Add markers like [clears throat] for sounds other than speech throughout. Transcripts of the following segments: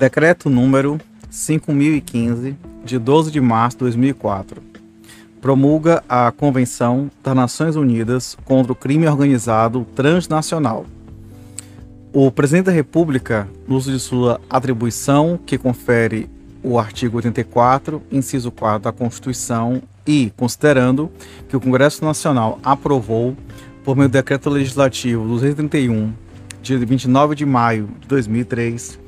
Decreto número 5015, de 12 de março de 2004, promulga a Convenção das Nações Unidas contra o Crime Organizado Transnacional. O Presidente da República, no uso de sua atribuição, que confere o artigo 84, inciso 4 da Constituição, e considerando que o Congresso Nacional aprovou, por meio do Decreto Legislativo 231, de 29 de maio de 2003,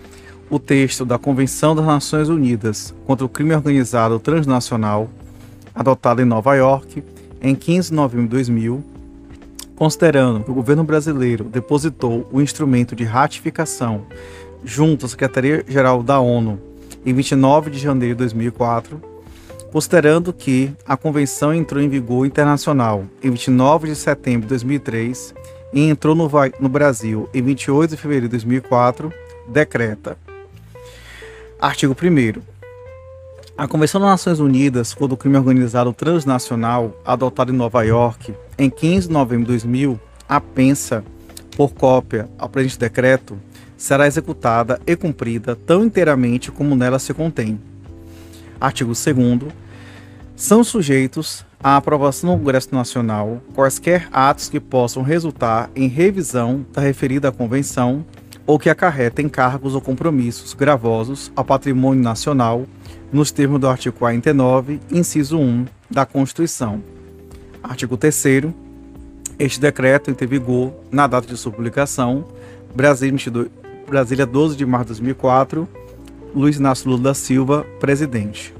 o texto da Convenção das Nações Unidas contra o Crime Organizado Transnacional, adotado em Nova York em 15 de novembro de 2000, considerando que o governo brasileiro depositou o instrumento de ratificação junto à Secretaria-Geral da ONU em 29 de janeiro de 2004, considerando que a convenção entrou em vigor internacional em 29 de setembro de 2003 e entrou no, no Brasil em 28 de fevereiro de 2004, decreta Artigo 1. A Convenção das Nações Unidas contra o Crime Organizado Transnacional, adotada em Nova York em 15 de novembro de 2000, apensa, por cópia ao presente decreto, será executada e cumprida tão inteiramente como nela se contém. Artigo 2. São sujeitos à aprovação no Congresso Nacional quaisquer atos que possam resultar em revisão da referida Convenção ou que acarretem cargos ou compromissos gravosos ao patrimônio nacional, nos termos do artigo 49, inciso 1 da Constituição. Artigo 3 Este decreto entra em vigor na data de sua publicação, Brasília, 22, Brasília 12 de março de 2004, Luiz Inácio Lula da Silva, presidente.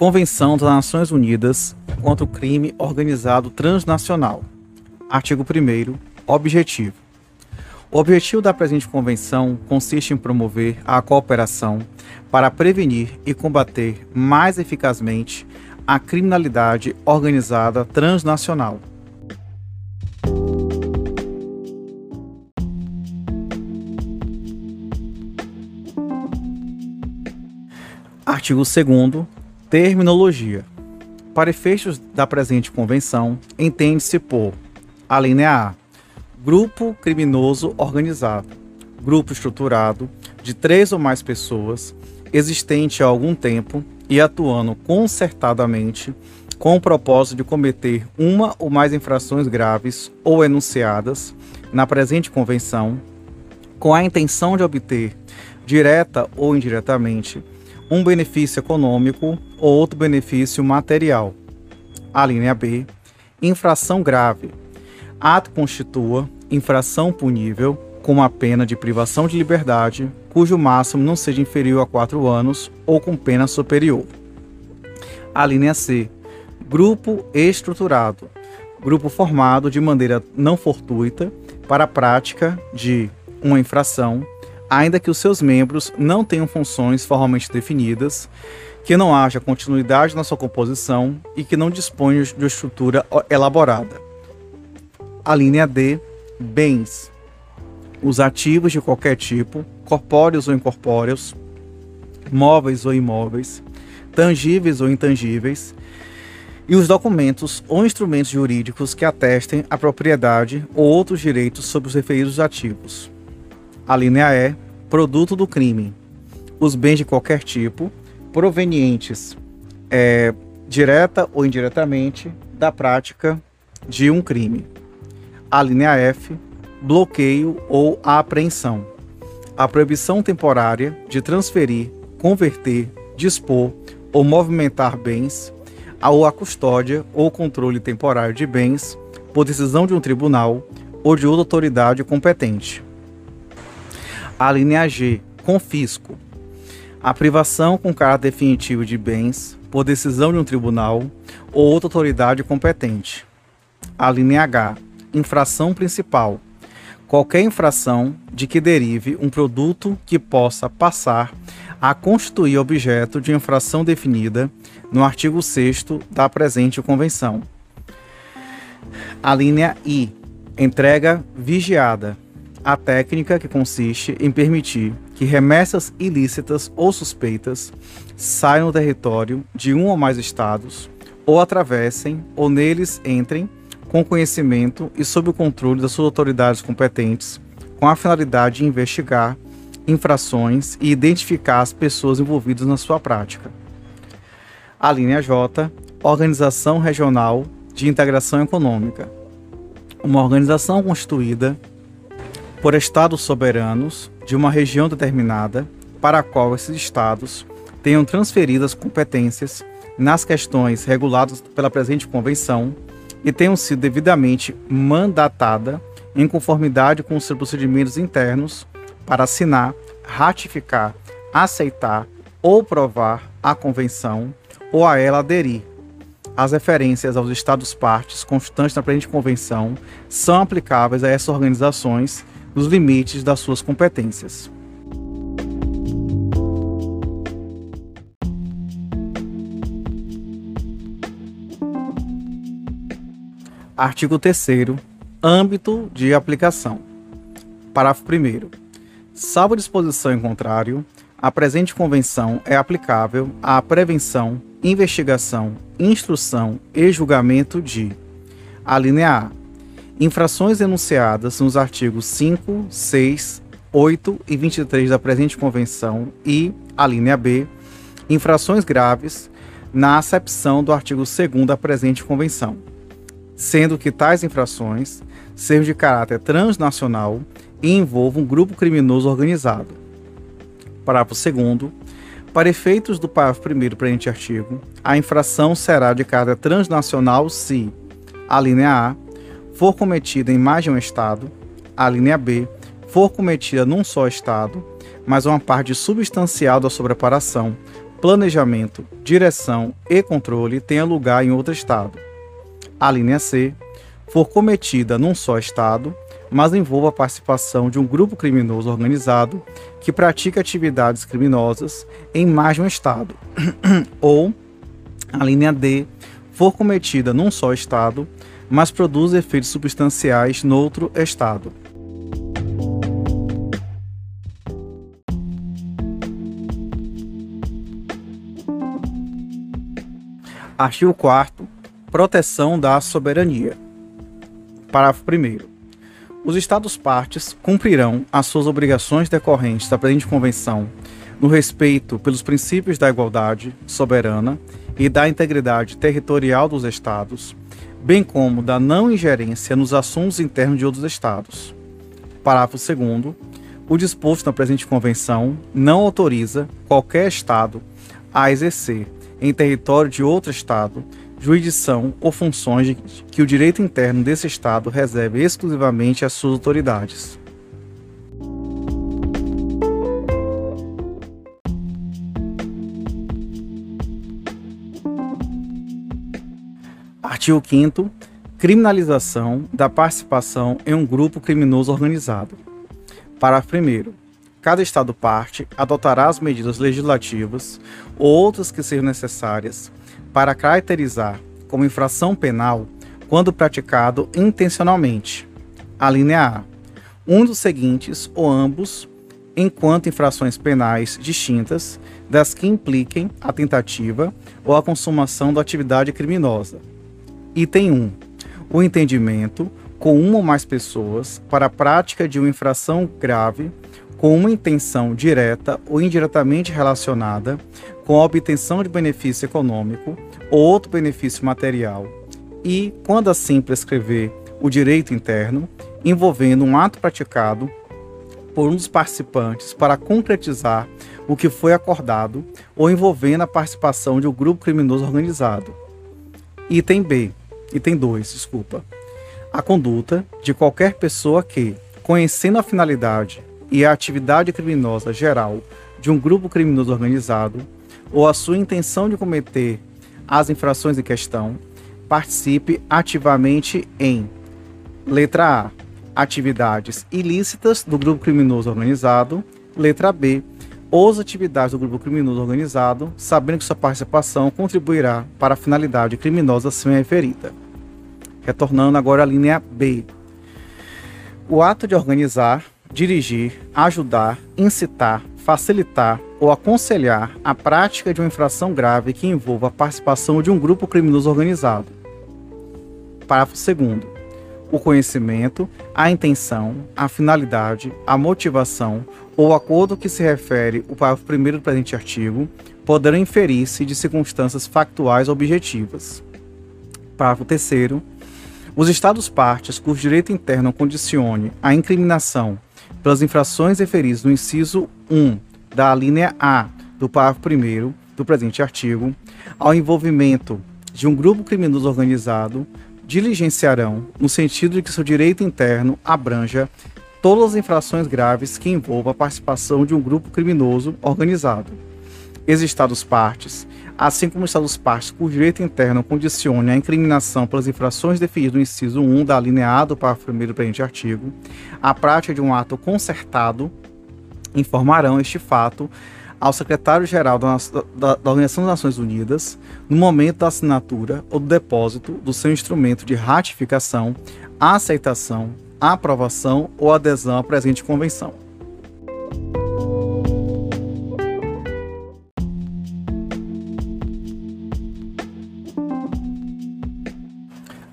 Convenção das Nações Unidas contra o Crime Organizado Transnacional. Artigo 1. Objetivo. O objetivo da presente convenção consiste em promover a cooperação para prevenir e combater mais eficazmente a criminalidade organizada transnacional. Artigo 2 Terminologia. Para efeitos da presente convenção, entende-se por a linha A, grupo criminoso organizado, grupo estruturado de três ou mais pessoas, existente há algum tempo e atuando concertadamente com o propósito de cometer uma ou mais infrações graves ou enunciadas na presente convenção, com a intenção de obter, direta ou indiretamente, um benefício econômico ou outro benefício material. A linha B, infração grave. Ato constitua infração punível com uma pena de privação de liberdade, cujo máximo não seja inferior a quatro anos ou com pena superior. A linha C, grupo estruturado. Grupo formado de maneira não fortuita para a prática de uma infração ainda que os seus membros não tenham funções formalmente definidas, que não haja continuidade na sua composição e que não disponha de uma estrutura elaborada. A linha D, bens. Os ativos de qualquer tipo, corpóreos ou incorpóreos, móveis ou imóveis, tangíveis ou intangíveis, e os documentos ou instrumentos jurídicos que atestem a propriedade ou outros direitos sobre os referidos ativos. A linha E, produto do crime. Os bens de qualquer tipo, provenientes é, direta ou indiretamente da prática de um crime. A linha F, bloqueio ou apreensão. A proibição temporária de transferir, converter, dispor ou movimentar bens, ou a custódia ou controle temporário de bens por decisão de um tribunal ou de outra autoridade competente. A linha G, confisco. A privação com caráter definitivo de bens por decisão de um tribunal ou outra autoridade competente. A linha H, infração principal. Qualquer infração de que derive um produto que possa passar a constituir objeto de infração definida no artigo 6 da presente convenção. A linha I, entrega vigiada a técnica que consiste em permitir que remessas ilícitas ou suspeitas saiam do território de um ou mais estados ou atravessem, ou neles entrem, com conhecimento e sob o controle das suas autoridades competentes, com a finalidade de investigar infrações e identificar as pessoas envolvidas na sua prática. A linha J, Organização Regional de Integração Econômica. Uma organização constituída por estados soberanos de uma região determinada para a qual esses estados tenham transferido as competências nas questões reguladas pela presente convenção e tenham sido devidamente mandatada em conformidade com os seus procedimentos internos para assinar, ratificar, aceitar ou provar a convenção ou a ela aderir. As referências aos estados partes constantes na presente convenção são aplicáveis a essas organizações nos limites das suas competências. Artigo 3 Âmbito de aplicação. Parágrafo 1 Salvo disposição em contrário, a presente convenção é aplicável à prevenção, investigação, instrução e julgamento de: a linha A. Infrações enunciadas nos artigos 5, 6, 8 e 23 da presente convenção e, a linha B, infrações graves na acepção do artigo 2 da presente convenção sendo que tais infrações sejam de caráter transnacional e envolvam um grupo criminoso organizado. Parágrafo 2 para efeitos do parágrafo 1 presente artigo, a infração será de caráter transnacional se a linha A for cometida em mais de um Estado, a linha B for cometida num só Estado, mas uma parte substancial da sobreparação, planejamento, direção e controle tenha lugar em outro Estado. A linha C, for cometida num só Estado, mas envolva a participação de um grupo criminoso organizado que pratica atividades criminosas em mais de um Estado, [clears throat] ou a linha D, for cometida num só Estado, mas produz efeitos substanciais noutro Estado. Artigo 4 Proteção da soberania. Parágrafo 1. Os Estados-partes cumprirão as suas obrigações decorrentes da presente Convenção no respeito pelos princípios da igualdade soberana e da integridade territorial dos Estados, bem como da não ingerência nos assuntos internos de outros Estados. Parágrafo 2. O disposto na presente Convenção não autoriza qualquer Estado a exercer, em território de outro Estado, jurisdição ou funções que o direito interno desse Estado reserve exclusivamente às suas autoridades. Artigo 5 Criminalização da participação em um grupo criminoso organizado. Parágrafo 1 Cada Estado parte adotará as medidas legislativas ou outras que sejam necessárias para caracterizar como infração penal quando praticado intencionalmente. A linha A. Um dos seguintes ou ambos, enquanto infrações penais distintas das que impliquem a tentativa ou a consumação da atividade criminosa. Item 1. O entendimento com uma ou mais pessoas para a prática de uma infração grave com uma intenção direta ou indiretamente relacionada com a obtenção de benefício econômico ou outro benefício material, e, quando assim prescrever o direito interno, envolvendo um ato praticado por um dos participantes para concretizar o que foi acordado ou envolvendo a participação de um grupo criminoso organizado. Item B, item 2, desculpa. A conduta de qualquer pessoa que, conhecendo a finalidade e a atividade criminosa geral de um grupo criminoso organizado, ou a sua intenção de cometer as infrações em questão, participe ativamente em letra A. Atividades ilícitas do grupo criminoso organizado. Letra B. Ou atividades do grupo criminoso organizado, sabendo que sua participação contribuirá para a finalidade criminosa acima referida. Retornando agora à linha B. O ato de organizar dirigir, ajudar, incitar, facilitar ou aconselhar a prática de uma infração grave que envolva a participação de um grupo criminoso organizado. Parágrafo 2 o conhecimento, a intenção, a finalidade, a motivação ou acordo que se refere o parágrafo 1 do presente artigo poderão inferir-se de circunstâncias factuais objetivas. Parágrafo 3 os Estados partes cujo direito interno condicione a incriminação pelas infrações referidas no inciso 1 da linha A do parágrafo 1 do presente artigo, ao envolvimento de um grupo criminoso organizado, diligenciarão no sentido de que seu direito interno abranja todas as infrações graves que envolvam a participação de um grupo criminoso organizado. Os Estados partes assim como Estados partes cujo direito interno condicione a incriminação pelas infrações definidas no inciso 1 da linha A do parágrafo 1 do presente artigo, a prática de um ato concertado informarão este fato ao secretário-geral da, da, da, Organização das Nações Unidas no momento da assinatura ou do depósito do seu instrumento de ratificação, aceitação, aprovação ou adesão à presente convenção.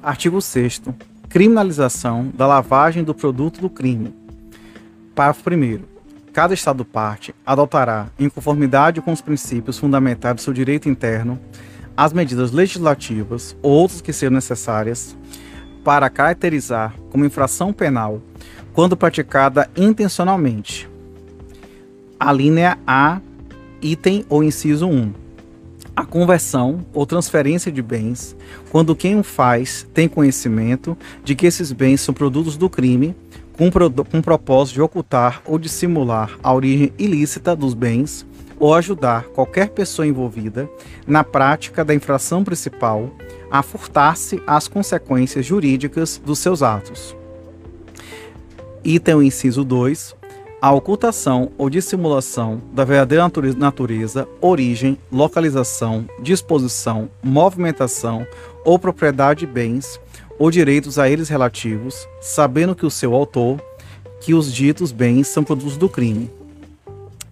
Artigo 6 Criminalização da lavagem do produto do crime. Parágrafo 1 Cada Estado parte adotará, em conformidade com os princípios fundamentais do seu direito interno, as medidas legislativas ou outras que sejam necessárias para caracterizar como infração penal quando praticada intencionalmente. A linha A, item ou inciso 1 a conversão ou transferência de bens quando quem o faz tem conhecimento de que esses bens são produtos do crime com, com propósito de ocultar ou dissimular a origem ilícita dos bens ou ajudar qualquer pessoa envolvida na prática da infração principal a furtar-se às consequências jurídicas dos seus atos. Item inciso 2 a ocultação ou dissimulação da verdadeira natureza, origem, localização, disposição, movimentação ou propriedade de bens ou direitos a eles relativos, sabendo que o seu autor, que os ditos bens são produtos do crime.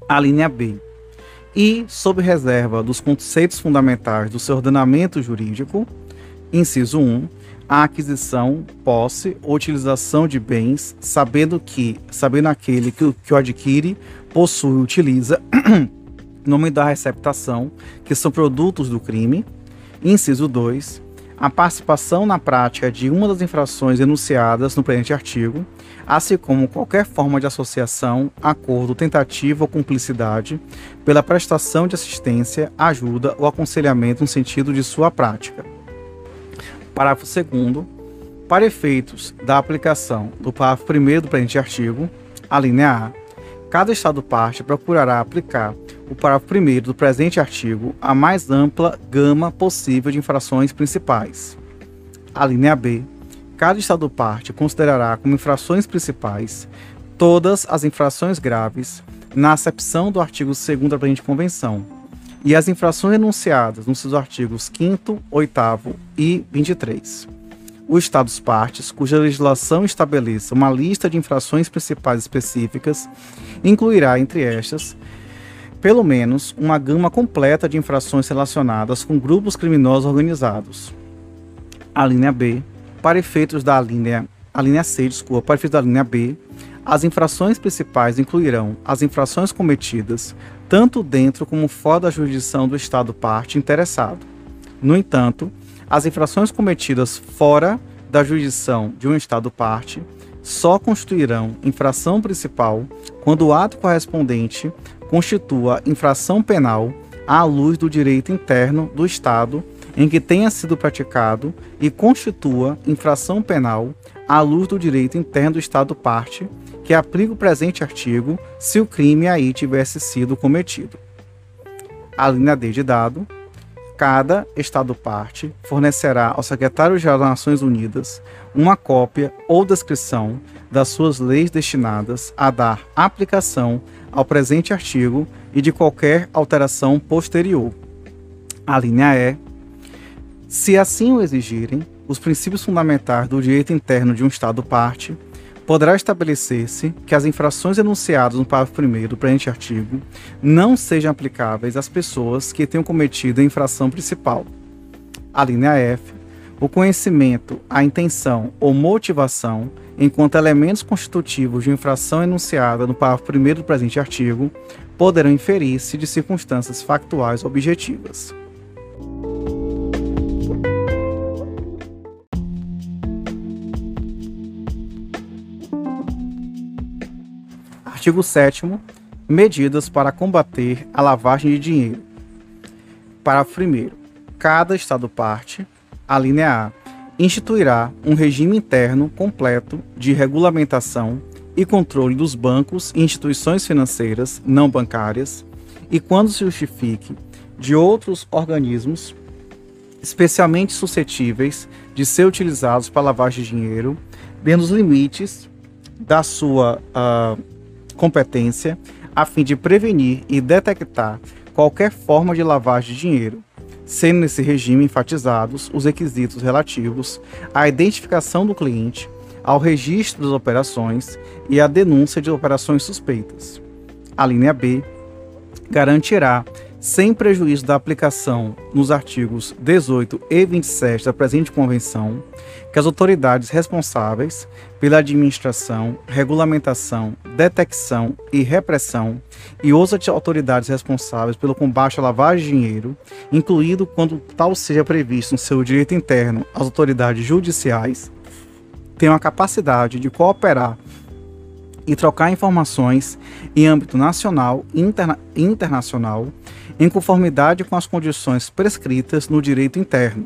A linha B. E, sob reserva dos conceitos fundamentais do seu ordenamento jurídico, inciso 1, a aquisição, posse ou utilização de bens, sabendo que, sabendo aquele que, que o adquire, possui utiliza, [clears throat] nome da receptação, que são produtos do crime. Inciso 2. A participação na prática de uma das infrações enunciadas no presente artigo, assim como qualquer forma de associação, acordo, tentativa ou cumplicidade, pela prestação de assistência, ajuda ou aconselhamento no sentido de sua prática. Parágrafo 2 Para efeitos da aplicação do parágrafo 1 do presente artigo, a linha A, cada Estado-parte procurará aplicar o parágrafo 1 do presente artigo a mais ampla gama possível de infrações principais. A linha B, cada Estado-parte considerará como infrações principais todas as infrações graves na acepção do artigo 2 da presente convenção, e as infrações enunciadas nos seus artigos 5 8 e 23. Os Estados partes, cuja legislação estabeleça uma lista de infrações principais específicas, incluirá entre estas pelo menos uma gama completa de infrações relacionadas com grupos criminosos organizados. A linha B, para efeitos da linha, a linha C, desculpa, para efeitos da linha B, as infrações principais incluirão as infrações cometidas tanto dentro como fora da jurisdição do Estado parte interessado. No entanto, as infrações cometidas fora da jurisdição de um Estado parte só constituirão infração principal quando o ato correspondente constitua infração penal à luz do direito interno do Estado em que tenha sido praticado e constitua infração penal à luz do direito interno do Estado parte que aplica o presente artigo se o crime aí tivesse sido cometido. A linha D de dado. Cada Estado-parte fornecerá ao Secretário-Geral das Nações Unidas uma cópia ou descrição das suas leis destinadas a dar aplicação ao presente artigo e de qualquer alteração posterior. A linha E. Se assim o exigirem, os princípios fundamentais do direito interno de um Estado-parte poderá estabelecer-se que as infrações enunciadas no parágrafo 1 do presente artigo não sejam aplicáveis às pessoas que tenham cometido a infração principal. A linha F. O conhecimento, a intenção ou motivação, enquanto elementos constitutivos de infração enunciada no parágrafo 1 do presente artigo, poderão inferir-se de circunstâncias factuais objetivas. Artigo 7 Medidas para combater a lavagem de dinheiro. Parágrafo 1 Cada Estado parte, a linha A, instituirá um regime interno completo de regulamentação e controle dos bancos e instituições financeiras não bancárias e, quando se justifique, de outros organismos especialmente suscetíveis de ser utilizados para lavagem de dinheiro, dentro dos limites da sua uh, competência a fim de prevenir e detectar qualquer forma de lavagem de dinheiro, sendo nesse regime enfatizados os requisitos relativos à identificação do cliente, ao registro das operações e à denúncia de operações suspeitas. A linha B garantirá sem prejuízo da aplicação nos artigos 18 e 27 da presente convenção, que as autoridades responsáveis pela administração, regulamentação, detecção e repressão e outras autoridades responsáveis pelo combate à lavagem de dinheiro, incluído quando tal seja previsto no seu direito interno as autoridades judiciais, tenham a capacidade de cooperar e trocar informações em âmbito nacional e interna internacional, em conformidade com as condições prescritas no direito interno,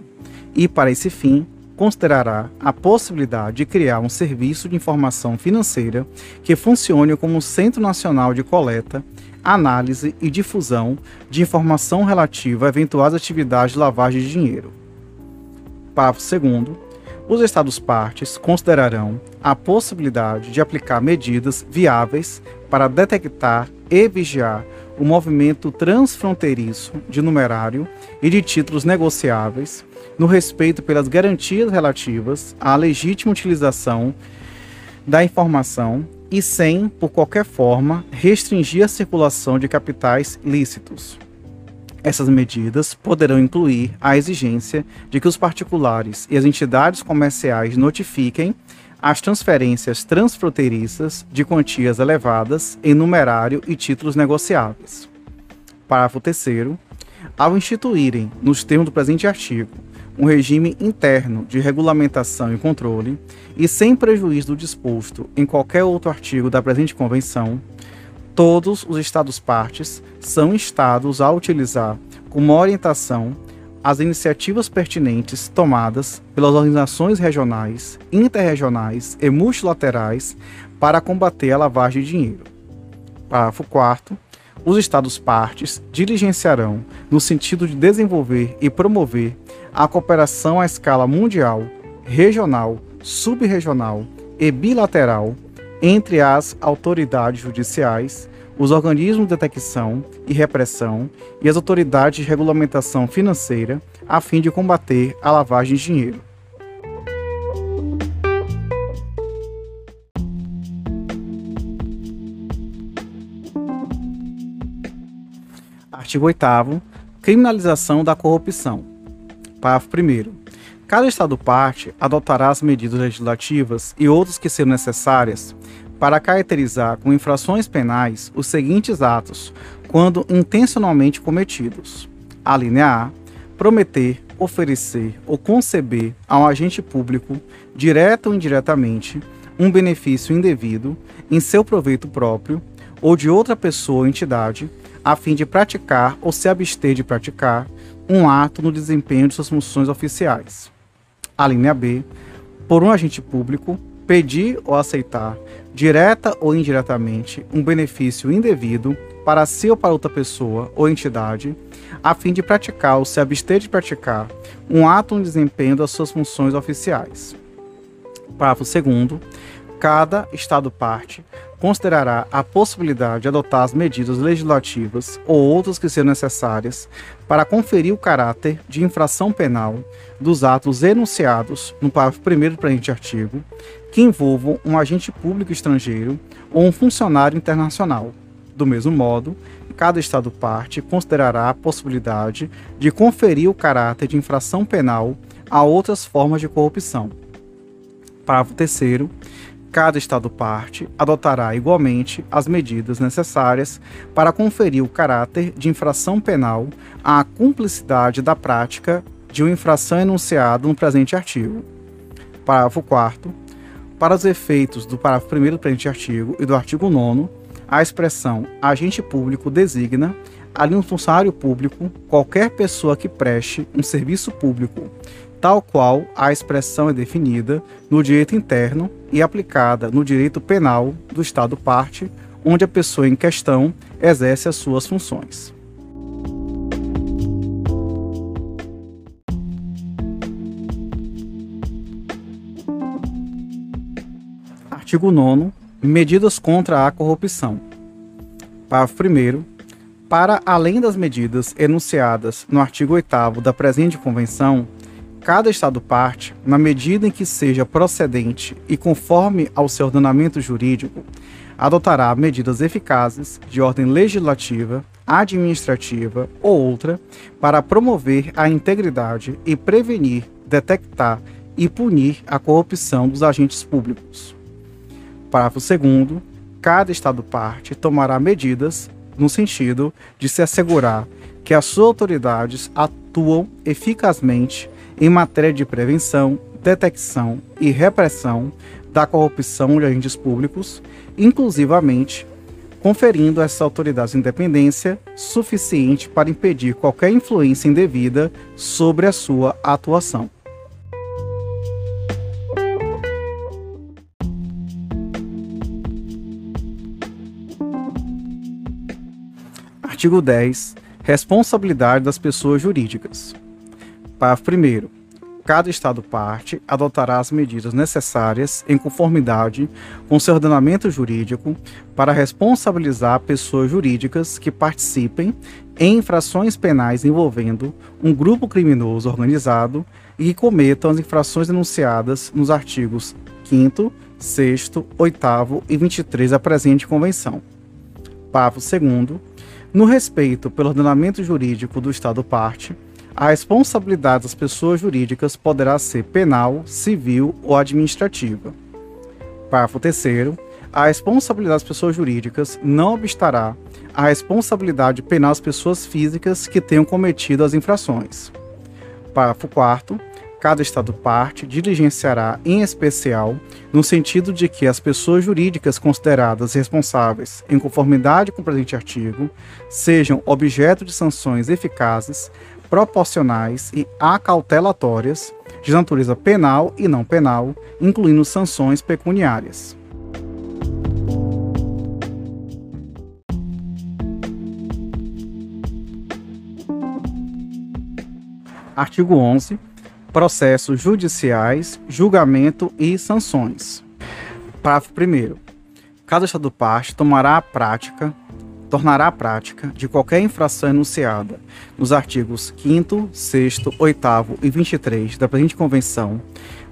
e, para esse fim, considerará a possibilidade de criar um serviço de informação financeira que funcione como Centro Nacional de Coleta, Análise e Difusão de informação relativa a eventuais atividades de lavagem de dinheiro. Parágrafo 2 os Estados-partes considerarão a possibilidade de aplicar medidas viáveis para detectar e vigiar o movimento transfronteiriço de numerário e de títulos negociáveis, no respeito pelas garantias relativas à legítima utilização da informação e sem, por qualquer forma, restringir a circulação de capitais lícitos. Essas medidas poderão incluir a exigência de que os particulares e as entidades comerciais notifiquem as transferências transfronteiriças de quantias elevadas em numerário e títulos negociáveis. Parágrafo 3. Ao instituírem, nos termos do presente artigo, um regime interno de regulamentação e controle, e sem prejuízo do disposto em qualquer outro artigo da presente Convenção, todos os Estados-partes são instados a utilizar como orientação as iniciativas pertinentes tomadas pelas organizações regionais, interregionais e multilaterais para combater a lavagem de dinheiro. Parágrafo 4 os Estados-partes diligenciarão no sentido de desenvolver e promover a cooperação à escala mundial, regional, subregional e bilateral entre as autoridades judiciais, os organismos de detecção e repressão e as autoridades de regulamentação financeira, a fim de combater a lavagem de dinheiro. Artigo 8 Criminalização da corrupção. Parágrafo 1 Cada Estado-parte adotará as medidas legislativas e outras que serão necessárias para caracterizar com infrações penais os seguintes atos, quando intencionalmente cometidos: a linha A, prometer, oferecer ou conceber a um agente público, direta ou indiretamente, um benefício indevido em seu proveito próprio ou de outra pessoa ou entidade, a fim de praticar ou se abster de praticar um ato no desempenho de suas funções oficiais. A linha B, por um agente público, pedir ou aceitar, direta ou indiretamente, um benefício indevido para si ou para outra pessoa ou entidade, a fim de praticar ou se abster de praticar um ato no desempenho das suas funções oficiais. Parágrafo 2 cada Estado-parte considerará a possibilidade de adotar as medidas legislativas ou outras que sejam necessárias para conferir o caráter de infração penal dos atos enunciados no parágrafo 1 do presente artigo, que envolvam um agente público estrangeiro ou um funcionário internacional. Do mesmo modo, cada Estado parte considerará a possibilidade de conferir o caráter de infração penal a outras formas de corrupção. Parágrafo 3 cada Estado parte adotará igualmente as medidas necessárias para conferir o caráter de infração penal à cumplicidade da prática de uma infração enunciada no presente artigo. Parágrafo 4 Para os efeitos do parágrafo 1 do presente artigo e do artigo 9 a expressão agente público designa, ali um funcionário público, qualquer pessoa que preste um serviço público tal qual a expressão é definida no direito interno e aplicada no direito penal do Estado parte, onde a pessoa em questão exerce as suas funções. Artigo 9. Medidas contra a corrupção. Parágrafo 1. Para além das medidas enunciadas no artigo 8 da presente Convenção, cada Estado parte, na medida em que seja procedente e conforme ao seu ordenamento jurídico, adotará medidas eficazes de ordem legislativa, administrativa ou outra para promover a integridade e prevenir, detectar e punir a corrupção dos agentes públicos. Parágrafo 2. Cada Estado parte tomará medidas no sentido de se assegurar que as suas autoridades atuam eficazmente em matéria de prevenção, detecção e repressão da corrupção de agentes públicos, inclusivamente conferindo a essas autoridades independência suficiente para impedir qualquer influência indevida sobre a sua atuação. Artigo 10. Responsabilidade das pessoas jurídicas. Parágrafo 1. Cada Estado parte adotará as medidas necessárias em conformidade com seu ordenamento jurídico para responsabilizar pessoas jurídicas que participem em infrações penais envolvendo um grupo criminoso organizado e que cometam as infrações denunciadas nos artigos 5 6 8 e 23 da presente Convenção. Parágrafo 2 No respeito pelo ordenamento jurídico do Estado parte, a responsabilidade das pessoas jurídicas poderá ser penal, civil ou administrativa. Parágrafo 3. A responsabilidade das pessoas jurídicas não obstará a responsabilidade penal das pessoas físicas que tenham cometido as infrações. Parágrafo 4. Cada Estado parte diligenciará, em especial, no sentido de que as pessoas jurídicas consideradas responsáveis, em conformidade com o presente artigo, sejam objeto de sanções eficazes proporcionais e acautelatórias de natureza penal e não penal, incluindo sanções pecuniárias. Artigo 11. Processos judiciais, julgamento e sanções. Parágrafo 1. Cada Estado parte tomará a prática tornará a prática de qualquer infração enunciada nos artigos 5 6 8 e 23 da presente Convenção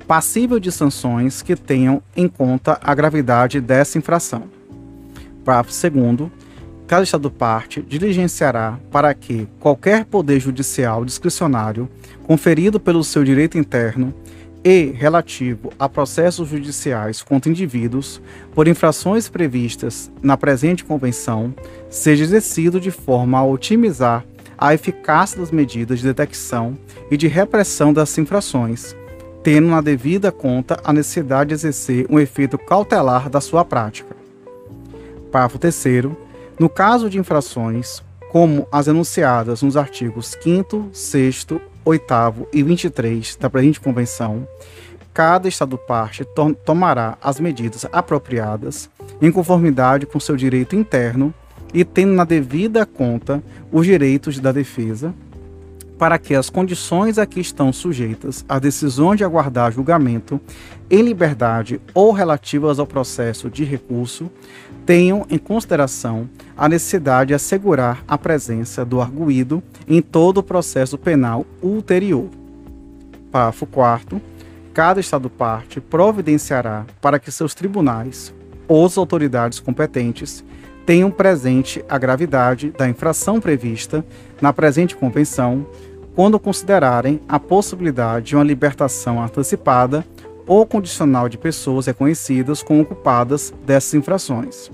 passível de sanções que tenham em conta a gravidade dessa infração. Parágrafo 2 Cada Estado parte diligenciará para que qualquer poder judicial discricionário conferido pelo seu direito interno e relativo a processos judiciais contra indivíduos por infrações previstas na presente convenção seja exercido de forma a otimizar a eficácia das medidas de detecção e de repressão das infrações, tendo na devida conta a necessidade de exercer um efeito cautelar da sua prática. Parágrafo 3 No caso de infrações, como as enunciadas nos artigos 5 6 8 e 23 da presente convenção, cada Estado parte to tomará as medidas apropriadas em conformidade com seu direito interno e tendo na devida conta os direitos da defesa, para que as condições a que estão sujeitas as decisões de aguardar julgamento em liberdade ou relativas ao processo de recurso tenham em consideração a necessidade de assegurar a presença do arguído em todo o processo penal ulterior. Parágrafo 4 cada Estado-parte providenciará para que seus tribunais ou as autoridades competentes tenham presente a gravidade da infração prevista na presente convenção quando considerarem a possibilidade de uma libertação antecipada ou condicional de pessoas reconhecidas como culpadas dessas infrações.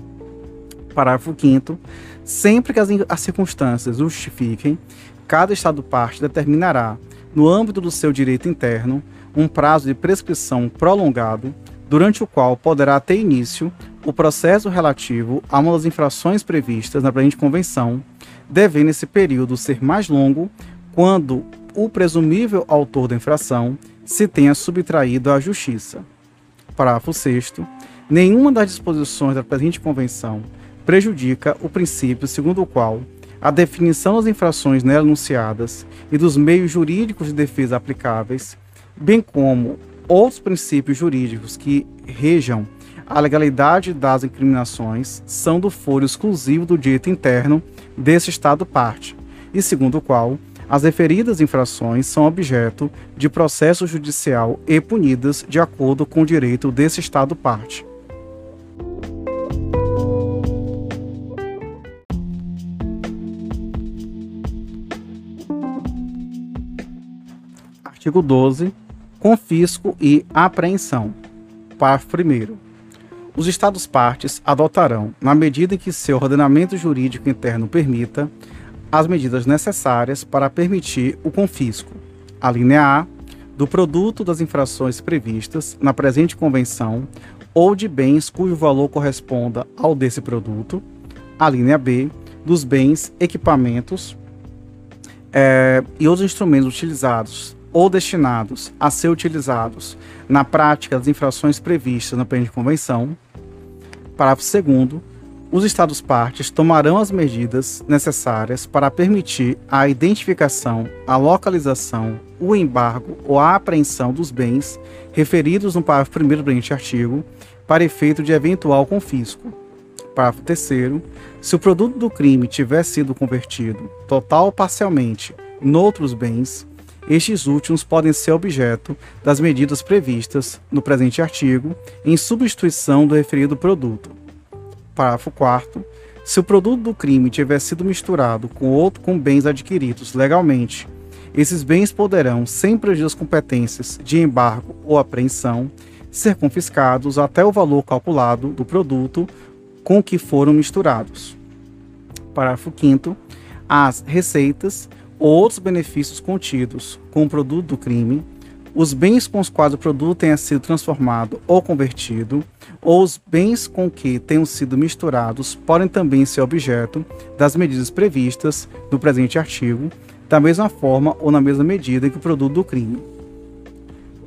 Parágrafo 5 Sempre que as, as circunstâncias justifiquem, cada Estado-parte determinará, no âmbito do seu direito interno, um prazo de prescrição prolongado, durante o qual poderá ter início o processo relativo a uma das infrações previstas na presente convenção, devendo esse período ser mais longo quando o presumível autor da infração se tenha subtraído à justiça. Parágrafo 6 Nenhuma das disposições da presente convenção prejudica o princípio segundo o qual a definição das infrações nela enunciadas e dos meios jurídicos de defesa aplicáveis bem como outros princípios jurídicos que rejam a legalidade das incriminações, são do foro exclusivo do direito interno desse Estado-parte, e segundo o qual as referidas infrações são objeto de processo judicial e punidas de acordo com o direito desse Estado-parte. Artigo 12 confisco e apreensão. Parágrafo 1. Os Estados-partes adotarão, na medida em que seu ordenamento jurídico interno permita, as medidas necessárias para permitir o confisco. A linha A. Do produto das infrações previstas na presente convenção ou de bens cujo valor corresponda ao desse produto. A linha B. Dos bens, equipamentos é, e outros instrumentos utilizados ou destinados a ser utilizados na prática das infrações previstas na presente convenção. Parágrafo 2 os Estados partes tomarão as medidas necessárias para permitir a identificação, a localização, o embargo ou a apreensão dos bens referidos no parágrafo 1 do presente artigo, para efeito de eventual confisco. Parágrafo 3 se o produto do crime tiver sido convertido, total ou parcialmente, noutros bens, estes últimos podem ser objeto das medidas previstas no presente artigo em substituição do referido produto. Parágrafo 4 se o produto do crime tiver sido misturado com outro com bens adquiridos legalmente, esses bens poderão, sem prejuízo das competências de embargo ou apreensão, ser confiscados até o valor calculado do produto com que foram misturados. Parágrafo 5 as receitas ou outros benefícios contidos com o produto do crime, os bens com os quais o produto tenha sido transformado ou convertido, ou os bens com que tenham sido misturados podem também ser objeto das medidas previstas no presente artigo, da mesma forma ou na mesma medida que o produto do crime.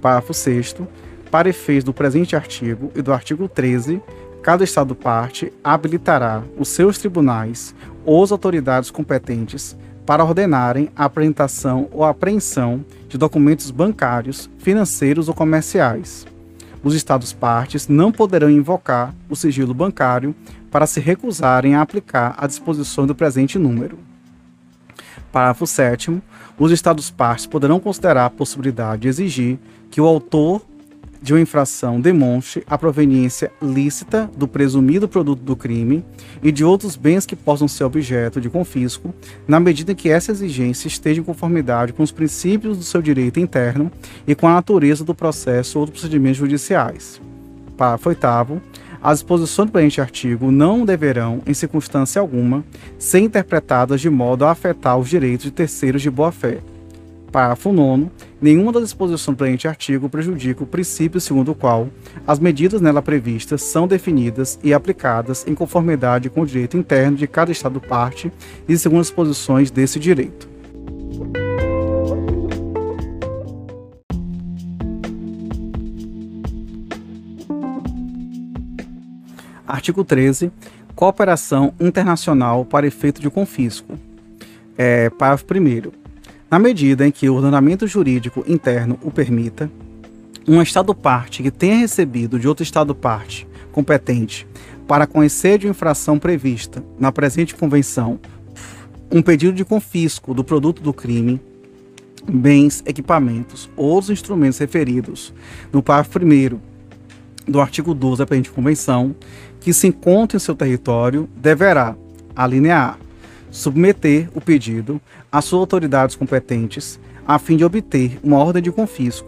Parágrafo 6 para efeitos do presente artigo e do artigo 13, cada Estado-parte habilitará os seus tribunais ou as autoridades competentes para ordenarem a apresentação ou apreensão de documentos bancários, financeiros ou comerciais. Os Estados-partes não poderão invocar o sigilo bancário para se recusarem a aplicar as disposições do presente número. Parágrafo 7. Os Estados-partes poderão considerar a possibilidade de exigir que o autor de uma infração demonstre a proveniência lícita do presumido produto do crime e de outros bens que possam ser objeto de confisco, na medida que essa exigência esteja em conformidade com os princípios do seu direito interno e com a natureza do processo ou dos procedimentos judiciais. Parágrafo 8. As disposições do presente artigo não deverão, em circunstância alguma, ser interpretadas de modo a afetar os direitos de terceiros de boa-fé Parágrafo 9. Nenhuma das disposições do presente artigo prejudica o princípio segundo o qual as medidas nela previstas são definidas e aplicadas em conformidade com o direito interno de cada Estado-parte e segundo as disposições desse direito. Artigo 13. Cooperação internacional para efeito de confisco. É, parágrafo 1 Na medida em que o ordenamento jurídico interno o permita, um Estado-parte que tenha recebido de outro Estado-parte competente para conhecer de infração prevista na presente convenção um pedido de confisco do produto do crime, bens, equipamentos ou outros instrumentos referidos no parágrafo 1 do artigo 12 da presente convenção, que se encontra em seu território, deverá, alinear, submeter o pedido às suas autoridades competentes a fim de obter uma ordem de confisco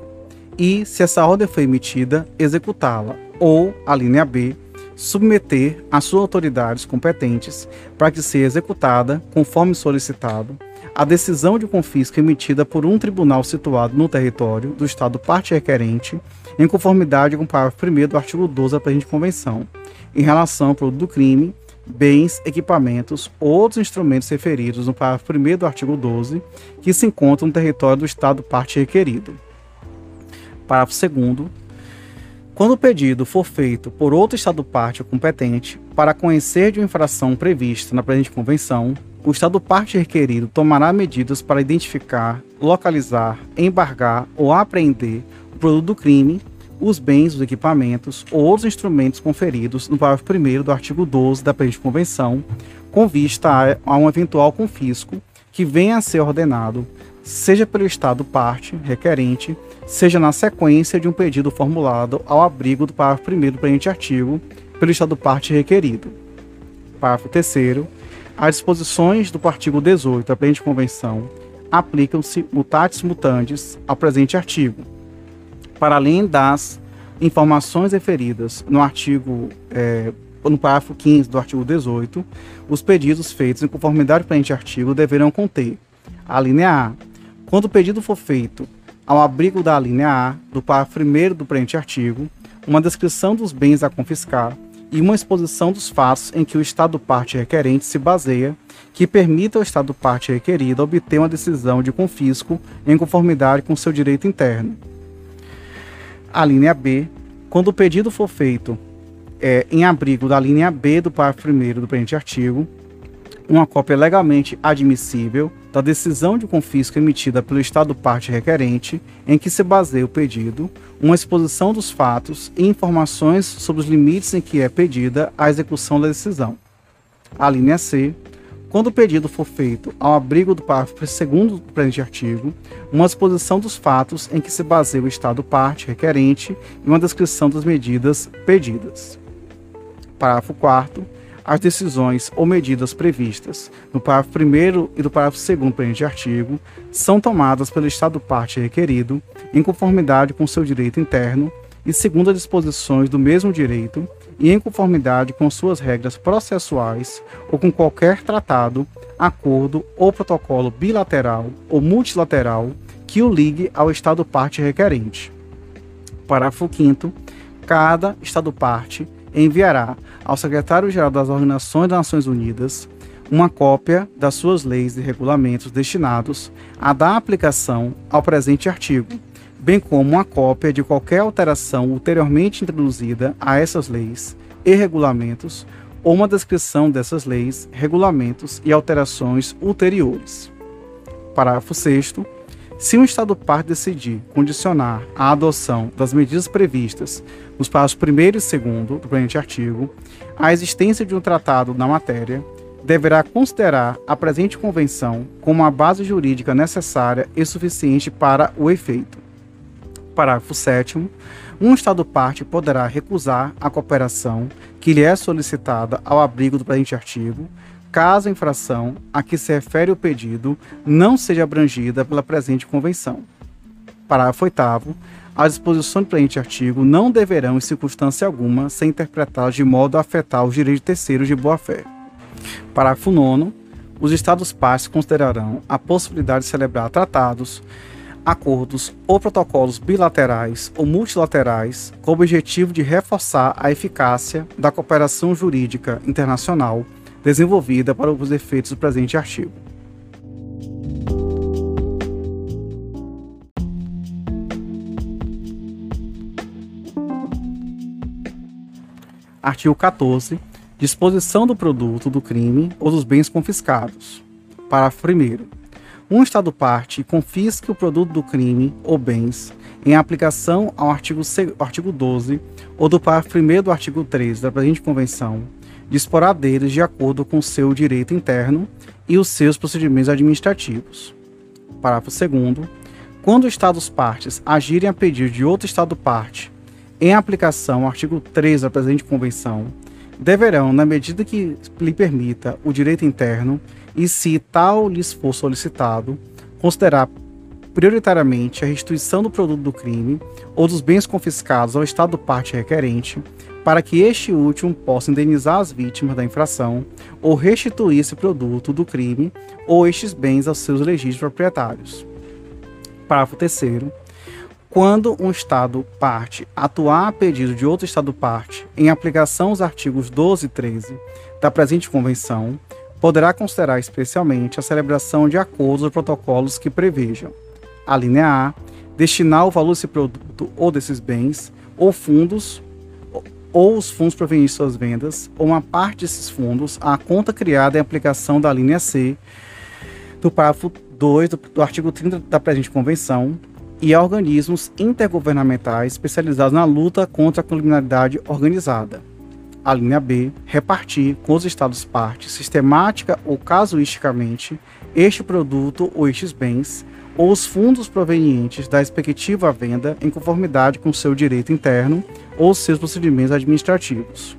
e, se essa ordem foi emitida, executá-la, ou, a linha B, submeter às suas autoridades competentes para que seja executada, conforme solicitado, a decisão de confisco emitida por um tribunal situado no território do Estado parte requerente, em conformidade com o parágrafo 1 do artigo 12 da presente convenção, em relação ao produto do crime, bens, equipamentos ou outros instrumentos referidos no parágrafo 1 do artigo 12, que se encontram no território do Estado parte requerido. Parágrafo 2 quando o pedido for feito por outro Estado parte competente para conhecer de uma infração prevista na presente convenção, o Estado parte requerido tomará medidas para identificar, localizar, embargar ou apreender o produto do crime, os bens, os equipamentos ou outros instrumentos conferidos no parágrafo 1 do artigo 12 da presente convenção, com vista a, a um eventual confisco que venha a ser ordenado, seja pelo Estado parte requerente, seja na sequência de um pedido formulado ao abrigo do parágrafo 1 do presente artigo pelo Estado parte requerido. Parágrafo 3 As disposições do artigo 18 da presente convenção aplicam-se mutatis mutandis ao presente artigo. Para além das informações referidas no artigo é, no parágrafo 15 do artigo 18, os pedidos feitos em conformidade com presente artigo deverão conter a linha A. Quando o pedido for feito ao abrigo da linha A do parágrafo 1 do presente artigo, uma descrição dos bens a confiscar e uma exposição dos fatos em que o Estado parte requerente se baseia, que permita ao Estado parte requerido obter uma decisão de confisco em conformidade com seu direito interno. A linha B, quando o pedido for feito é, em abrigo da linha B do parágrafo 1 do presente artigo, uma cópia legalmente admissível da decisão de confisco emitida pelo Estado parte requerente, em que se baseia o pedido, uma exposição dos fatos e informações sobre os limites em que é pedida a execução da decisão. A linha C. Quando o pedido for feito ao abrigo do parágrafo 2 do presente artigo, uma exposição dos fatos em que se baseia o Estado parte requerente e uma descrição das medidas pedidas. Parágrafo 4 as decisões ou medidas previstas no parágrafo 1 e do parágrafo 2 do presente artigo são tomadas pelo Estado parte requerido em conformidade com seu direito interno e segundo as disposições do mesmo direito e em conformidade com suas regras processuais ou com qualquer tratado, acordo ou protocolo bilateral ou multilateral que o ligue ao Estado parte requerente. Parágrafo 5 Cada Estado parte enviará ao secretário-geral das Organizações das Nações Unidas uma cópia das suas leis e regulamentos destinados a dar aplicação ao presente artigo, bem como uma cópia de qualquer alteração ulteriormente introduzida a essas leis e regulamentos ou uma descrição dessas leis, regulamentos e alterações ulteriores. Parágrafo 6 se um Estado parte decidir condicionar a adoção das medidas previstas nos parágrafos 1 e 2 do presente artigo à existência de um tratado na matéria, deverá considerar a presente convenção como a base jurídica necessária e suficiente para o efeito. Parágrafo 7 um Estado parte poderá recusar a cooperação que lhe é solicitada ao abrigo do presente artigo, caso a infração a que se refere o pedido não seja abrangida pela presente convenção. Parágrafo 8 as disposições do presente artigo não deverão, em circunstância alguma, ser interpretadas de modo a afetar os direitos terceiros de boa-fé. Parágrafo 9 os Estados partes considerarão a possibilidade de celebrar tratados, acordos ou protocolos bilaterais ou multilaterais com o objetivo de reforçar a eficácia da cooperação jurídica internacional desenvolvida para os efeitos do presente artigo. Artigo 14. Disposição do produto do crime ou dos bens confiscados. Parágrafo 1. Um Estado parte confisque o produto do crime ou bens em aplicação ao artigo, artigo 12 ou do parágrafo 1 do artigo 13 da presente convenção, disporá deles de acordo com seu direito interno e os seus procedimentos administrativos. Parágrafo 2 quando os Estados partes agirem a pedido de outro Estado parte em aplicação ao artigo 3 da presente convenção, deverão, na medida que lhe permita o direito interno, e se tal lhes for solicitado, considerar prioritariamente a restituição do produto do crime ou dos bens confiscados ao Estado parte requerente, para que este último possa indenizar as vítimas da infração ou restituir esse produto do crime ou estes bens aos seus legítimos proprietários. Parágrafo 3 quando um Estado parte atuar a pedido de outro Estado parte em aplicação aos artigos 12 e 13 da presente Convenção, poderá considerar especialmente a celebração de acordos ou protocolos que prevejam a linha A, destinar o valor desse produto ou desses bens, ou fundos, ou os fundos provenientes de suas vendas, ou uma parte desses fundos à conta criada em aplicação da linha C do parágrafo 2 do, do artigo 30 da presente convenção, e a organismos intergovernamentais especializados na luta contra a criminalidade organizada. A linha B, repartir com os Estados partes, sistemática ou casuisticamente, este produto ou estes bens, ou os fundos provenientes da respectiva venda em conformidade com seu direito interno ou seus procedimentos administrativos.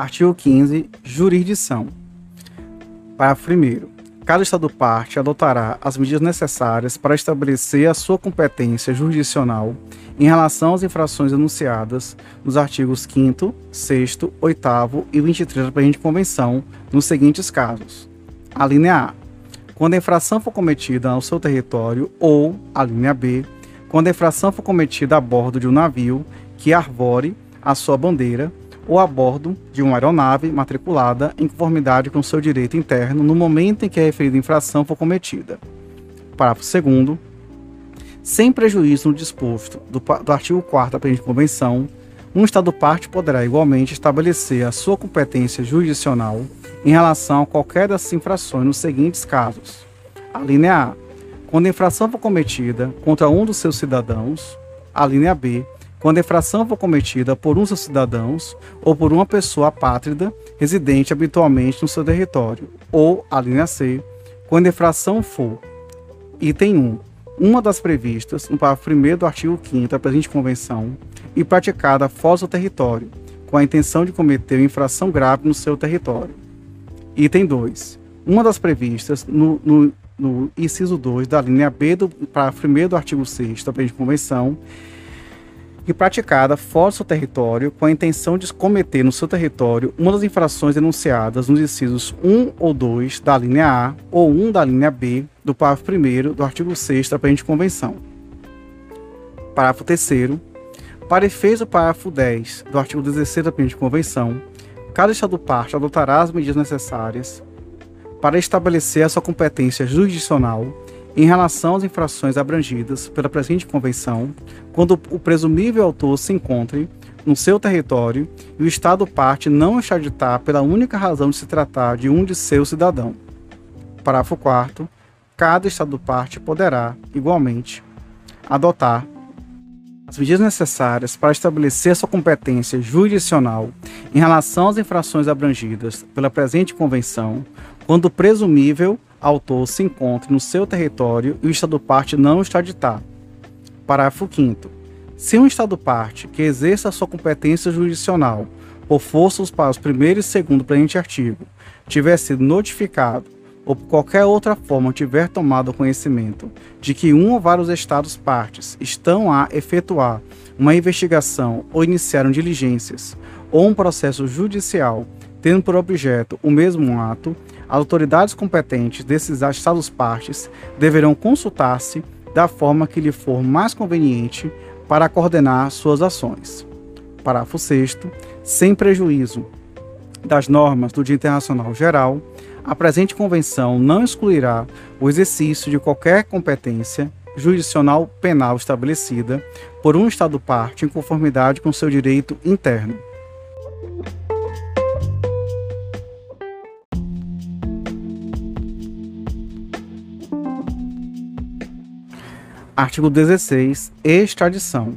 Artigo 15. Jurisdição. Parágrafo 1. Cada Estado parte adotará as medidas necessárias para estabelecer a sua competência jurisdicional em relação às infrações enunciadas nos artigos 5, 6, 8 e 23 da presente Convenção, nos seguintes casos: a linha A, quando a infração for cometida ao seu território, ou a linha B, quando a infração for cometida a bordo de um navio que arvore a sua bandeira ou a bordo de uma aeronave matriculada em conformidade com seu direito interno no momento em que a referida infração for cometida. Parágrafo 2 sem prejuízo no disposto do, do artigo 4 da presente convenção, um Estado parte poderá igualmente estabelecer a sua competência jurisdicional em relação a qualquer das infrações nos seguintes casos. A linha A, quando a infração for cometida contra um dos seus cidadãos. A linha B, quando a infração for cometida por um dos cidadãos ou por uma pessoa apátrida residente habitualmente no seu território, ou linha C, quando a infração for item 1, uma das previstas no parágrafo 1 do artigo 5 da presente convenção e praticada fora do território, com a intenção de cometer infração grave no seu território. Item 2. Uma das previstas no, no, no inciso 2 da linha B do parágrafo 1 do artigo 6 da presente convenção e praticada fora do seu território com a intenção de cometer no seu território uma das infrações denunciadas nos incisos 1 ou 2 da linha A ou 1 da linha B do parágrafo 1 do artigo 6 da presente convenção. Parágrafo 3 Para efeito do parágrafo 10 do artigo 16 da presente convenção, cada Estado parte adotará as medidas necessárias para estabelecer a sua competência jurisdicional em relação às infrações abrangidas pela presente convenção, quando o presumível autor se encontre no seu território e o Estado parte não extraditar pela única razão de se tratar de um de seus cidadãos. Parágrafo 4 cada Estado parte poderá, igualmente, adotar as medidas necessárias para estabelecer sua competência jurisdicional em relação às infrações abrangidas pela presente convenção, quando presumível autor se encontre no seu território e o Estado parte não extraditar. Parágrafo 5 Se um Estado parte que exerça sua competência jurisdicional por força dos parágrafos 1 e 2 do presente artigo tiver sido notificado ou por qualquer outra forma tiver tomado conhecimento de que um ou vários Estados partes estão a efetuar uma investigação ou iniciaram diligências ou um processo judicial tendo por objeto o mesmo ato, as autoridades competentes desses Estados partes deverão consultar-se da forma que lhe for mais conveniente para coordenar suas ações. Parágrafo 6 sem prejuízo das normas do Dia Internacional Geral, a presente convenção não excluirá o exercício de qualquer competência jurisdicional penal estabelecida por um Estado-parte em conformidade com seu direito interno. Artigo 16. Extradição.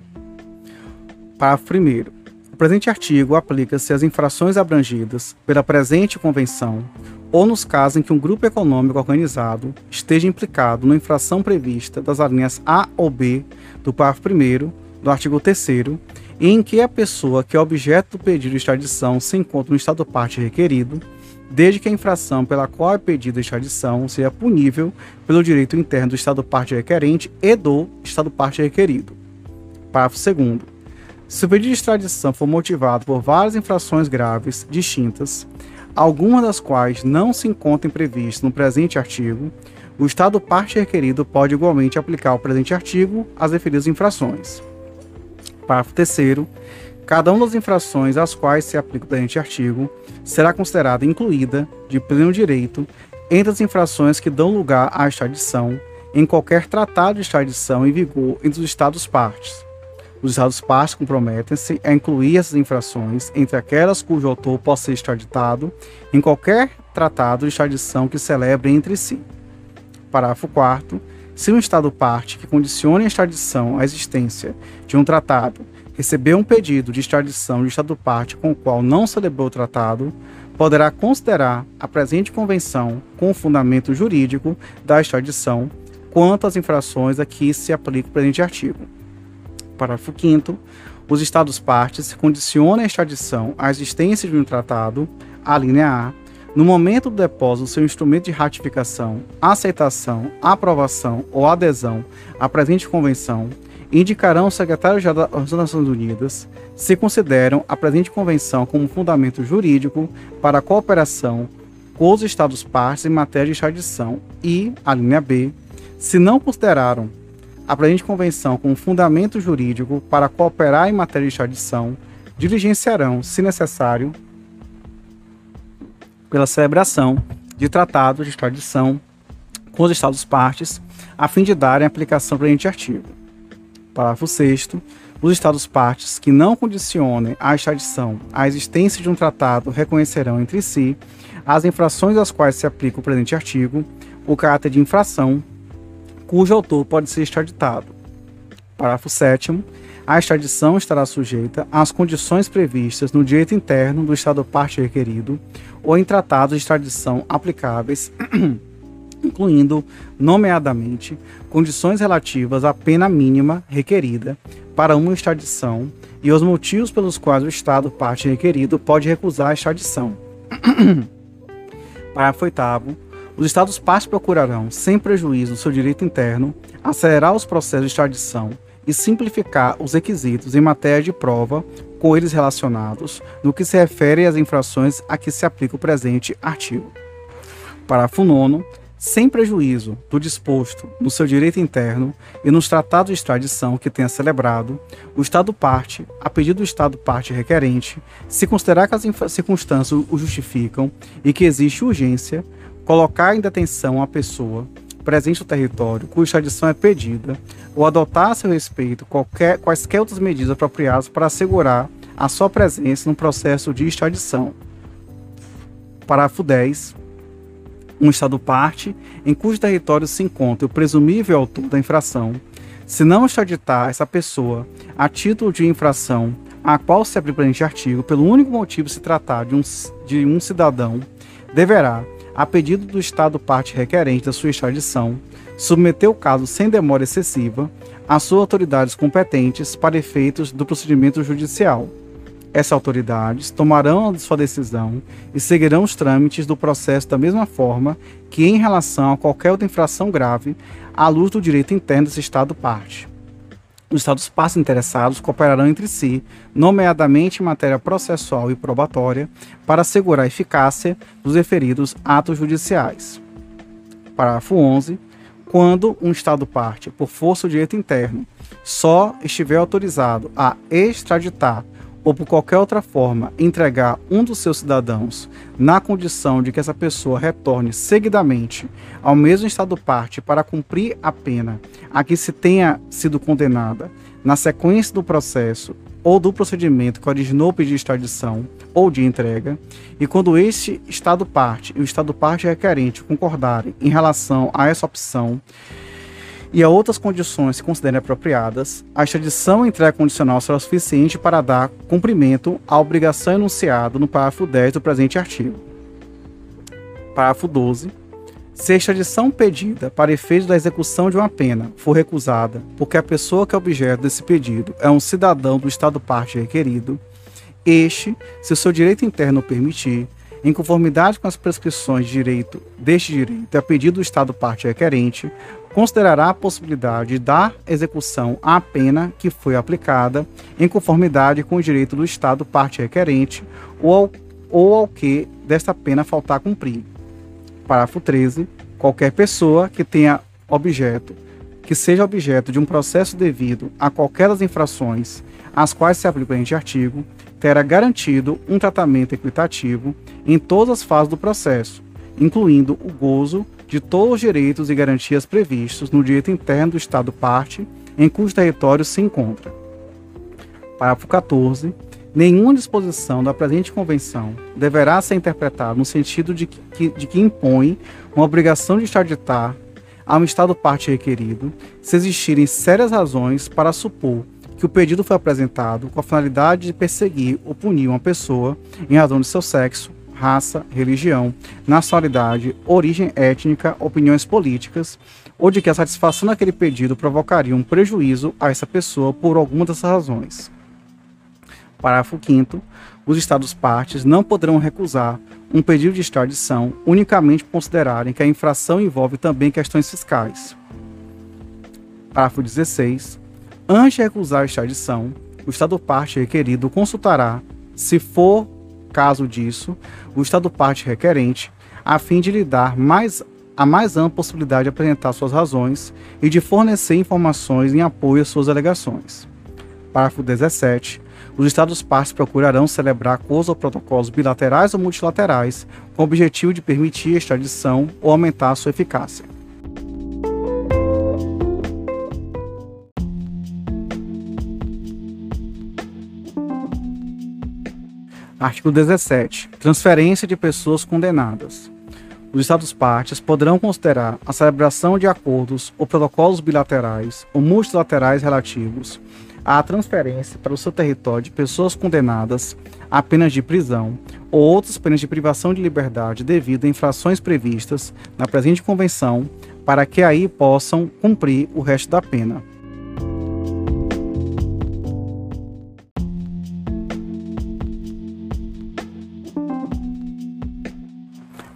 Parágrafo 1. O presente artigo aplica-se às infrações abrangidas pela presente convenção ou nos casos em que um grupo econômico organizado esteja implicado na infração prevista das alíneas A ou B do parágrafo 1 do artigo 3 e em que a pessoa que é objeto do pedido de extradição se encontra no estado parte requerido, desde que a infração pela qual é pedida a extradição seja punível pelo direito interno do Estado parte requerente e do Estado parte requerido. Parágrafo 2 Se o pedido de extradição for motivado por várias infrações graves distintas, algumas das quais não se encontrem previstas no presente artigo, o Estado parte requerido pode igualmente aplicar o presente artigo às referidas infrações. Parágrafo 3 Cada uma das infrações às quais se aplica o presente artigo será considerada incluída, de pleno direito, entre as infrações que dão lugar à extradição em qualquer tratado de extradição em vigor entre os Estados-partes. Os Estados-partes comprometem-se a incluir essas infrações entre aquelas cujo autor possa ser extraditado em qualquer tratado de extradição que celebre entre si. Parágrafo 4 se um Estado-parte que condicione a extradição à existência de um tratado receber um pedido de extradição de Estado-parte com o qual não celebrou o tratado, poderá considerar a presente convenção com fundamento jurídico da extradição quanto às infrações a que se aplica o presente artigo. Parágrafo 5 os Estados-partes condicionam a extradição à existência de um tratado, a linha A, no momento do depósito do seu instrumento de ratificação, aceitação, aprovação ou adesão à presente convenção, indicarão o secretário-geral das Nações Unidas se consideram a presente convenção como fundamento jurídico para a cooperação com os Estados-partes em matéria de extradição e, a linha B, se não consideraram a presente convenção como fundamento jurídico para cooperar em matéria de extradição, diligenciarão, se necessário, pela celebração de tratados de extradição com os Estados-partes, a fim de darem aplicação ao presente artigo. Parágrafo 6 os Estados-partes que não condicionem a extradição à existência de um tratado reconhecerão entre si as infrações às quais se aplica o presente artigo, o caráter de infração, cujo autor pode ser extraditado. Parágrafo 7 a extradição estará sujeita às condições previstas no direito interno do Estado-parte requerido ou em tratados de extradição aplicáveis [clears throat] incluindo, nomeadamente, condições relativas à pena mínima requerida para uma extradição e os motivos pelos quais o Estado parte requerido pode recusar a extradição. [clears throat] Parágrafo 8 os Estados partes procurarão, sem prejuízo do seu direito interno, acelerar os processos de extradição e simplificar os requisitos em matéria de prova com eles relacionados, no que se refere às infrações a que se aplica o presente artigo. Parágrafo 9 sem prejuízo do disposto no seu direito interno e nos tratados de extradição que tenha celebrado, o Estado-parte, a pedido do Estado-parte requerente, se considerar que as circunstâncias o justificam e que existe urgência, colocar em detenção a pessoa presente no território cuja extradição é pedida, ou adotar a seu respeito qualquer, quaisquer outras medidas apropriadas para assegurar a sua presença no processo de extradição. Parágrafo 10 um Estado parte em cujo território se encontra o presumível autor da infração, se não extraditar essa pessoa a título de infração a qual se abre presente artigo, pelo único motivo de se tratar de um, de um cidadão, deverá, a pedido do Estado parte requerente da sua extradição, submeter o caso sem demora excessiva às suas autoridades competentes para efeitos do procedimento judicial essas autoridades tomarão sua decisão e seguirão os trâmites do processo da mesma forma que em relação a qualquer outra infração grave, à luz do direito interno desse Estado parte. Os Estados partes interessados cooperarão entre si, nomeadamente em matéria processual e probatória, para assegurar a eficácia dos referidos atos judiciais. Parágrafo 11. Quando um Estado parte, por força do direito interno, só estiver autorizado a extraditar ou por qualquer outra forma entregar um dos seus cidadãos na condição de que essa pessoa retorne seguidamente ao mesmo estado parte para cumprir a pena a que se tenha sido condenada na sequência do processo ou do procedimento que originou o pedido de extradição ou de entrega, e quando este Estado parte e o Estado parte requerente concordarem em relação a essa opção e a outras condições se considerem apropriadas, a extradição e entrega condicional será suficiente para dar cumprimento à obrigação enunciada no parágrafo 10 do presente artigo. Parágrafo 12 se a extradição pedida para efeito da execução de uma pena for recusada porque a pessoa que é objeto desse pedido é um cidadão do Estado parte requerido, este, se o seu direito interno permitir, em conformidade com as prescrições de direito deste direito a pedido do Estado parte requerente, considerará a possibilidade de dar execução à pena que foi aplicada em conformidade com o direito do Estado parte requerente ou ao, ou ao que desta pena faltar cumprir Parágrafo 13. Qualquer pessoa que tenha objeto, que seja objeto de um processo devido a qualquer das infrações às quais se aplica este artigo, terá garantido um tratamento equitativo em todas as fases do processo, incluindo o gozo de todos os direitos e garantias previstos no direito interno do Estado parte em cujo território se encontra. Parágrafo 14. Nenhuma disposição da presente convenção deverá ser interpretada no sentido de que, de que impõe uma obrigação de extraditar a um Estado parte requerido, se existirem sérias razões para supor que o pedido foi apresentado com a finalidade de perseguir ou punir uma pessoa em razão de seu sexo, raça, religião, nacionalidade, origem étnica, opiniões políticas, ou de que a satisfação daquele pedido provocaria um prejuízo a essa pessoa por alguma dessas razões. Parágrafo 5 os Estados partes não poderão recusar um pedido de extradição unicamente considerarem que a infração envolve também questões fiscais. Parágrafo 16. Antes de recusar a extradição, o Estado parte requerido consultará, se for caso disso, o Estado parte requerente, a fim de lhe dar mais, a mais ampla possibilidade de apresentar suas razões e de fornecer informações em apoio às suas alegações. Parágrafo 17 os Estados partes procurarão celebrar acordos ou protocolos bilaterais ou multilaterais com o objetivo de permitir a extradição ou aumentar a sua eficácia. Artigo 17. Transferência de pessoas condenadas. Os Estados partes poderão considerar a celebração de acordos ou protocolos bilaterais ou multilaterais relativos a transferência para o seu território de pessoas condenadas a penas de prisão ou outras penas de privação de liberdade devido a infrações previstas na presente convenção, para que aí possam cumprir o resto da pena.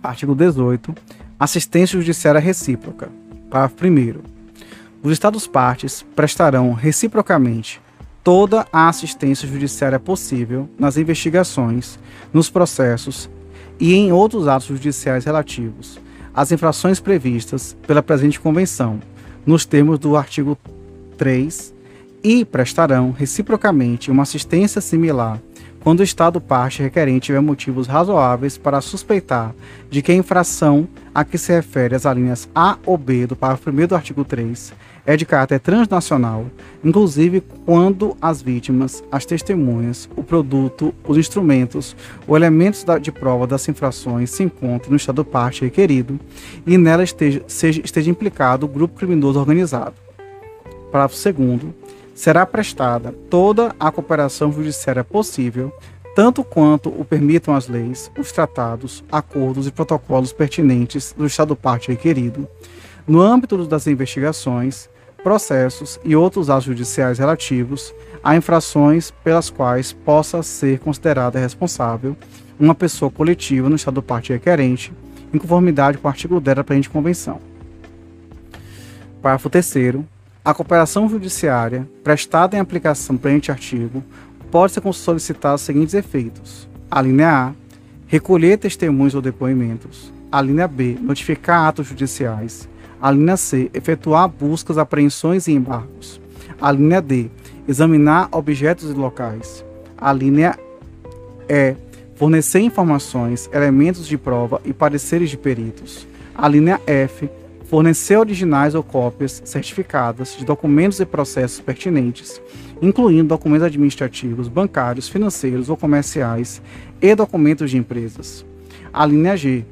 Artigo 18. Assistência judiciária recíproca. Parágrafo 1 os Estados partes prestarão reciprocamente toda a assistência judiciária possível nas investigações, nos processos e em outros atos judiciais relativos às infrações previstas pela presente convenção, nos termos do artigo 3, e prestarão reciprocamente uma assistência similar quando o Estado parte requerente tiver motivos razoáveis para suspeitar de que a infração a que se refere as alíneas A ou B do parágrafo 1 do artigo 3 é de caráter transnacional, inclusive quando as vítimas, as testemunhas, o produto, os instrumentos ou elementos de prova das infrações se encontrem no estado parte requerido e nela esteja, seja, esteja implicado o grupo criminoso organizado. Parágrafo 2 será prestada. Toda a cooperação judiciária possível, tanto quanto o permitam as leis, os tratados, acordos e protocolos pertinentes do Estado parte requerido, no âmbito das investigações, processos e outros atos judiciais relativos a infrações pelas quais possa ser considerada responsável uma pessoa coletiva no estado parte requerente, em conformidade com o artigo 10 da presente convenção. Parágrafo 3 a cooperação judiciária prestada em aplicação presente artigo pode ser solicitada os seguintes efeitos: a linha A, recolher testemunhos ou depoimentos; a linha B, notificar atos judiciais; a linha C, efetuar buscas, apreensões e embargos. A linha D, examinar objetos e locais. A linha E. Fornecer informações, elementos de prova e pareceres de peritos. A linha F. Fornecer originais ou cópias certificadas de documentos e processos pertinentes, incluindo documentos administrativos, bancários, financeiros ou comerciais e documentos de empresas. A linha G.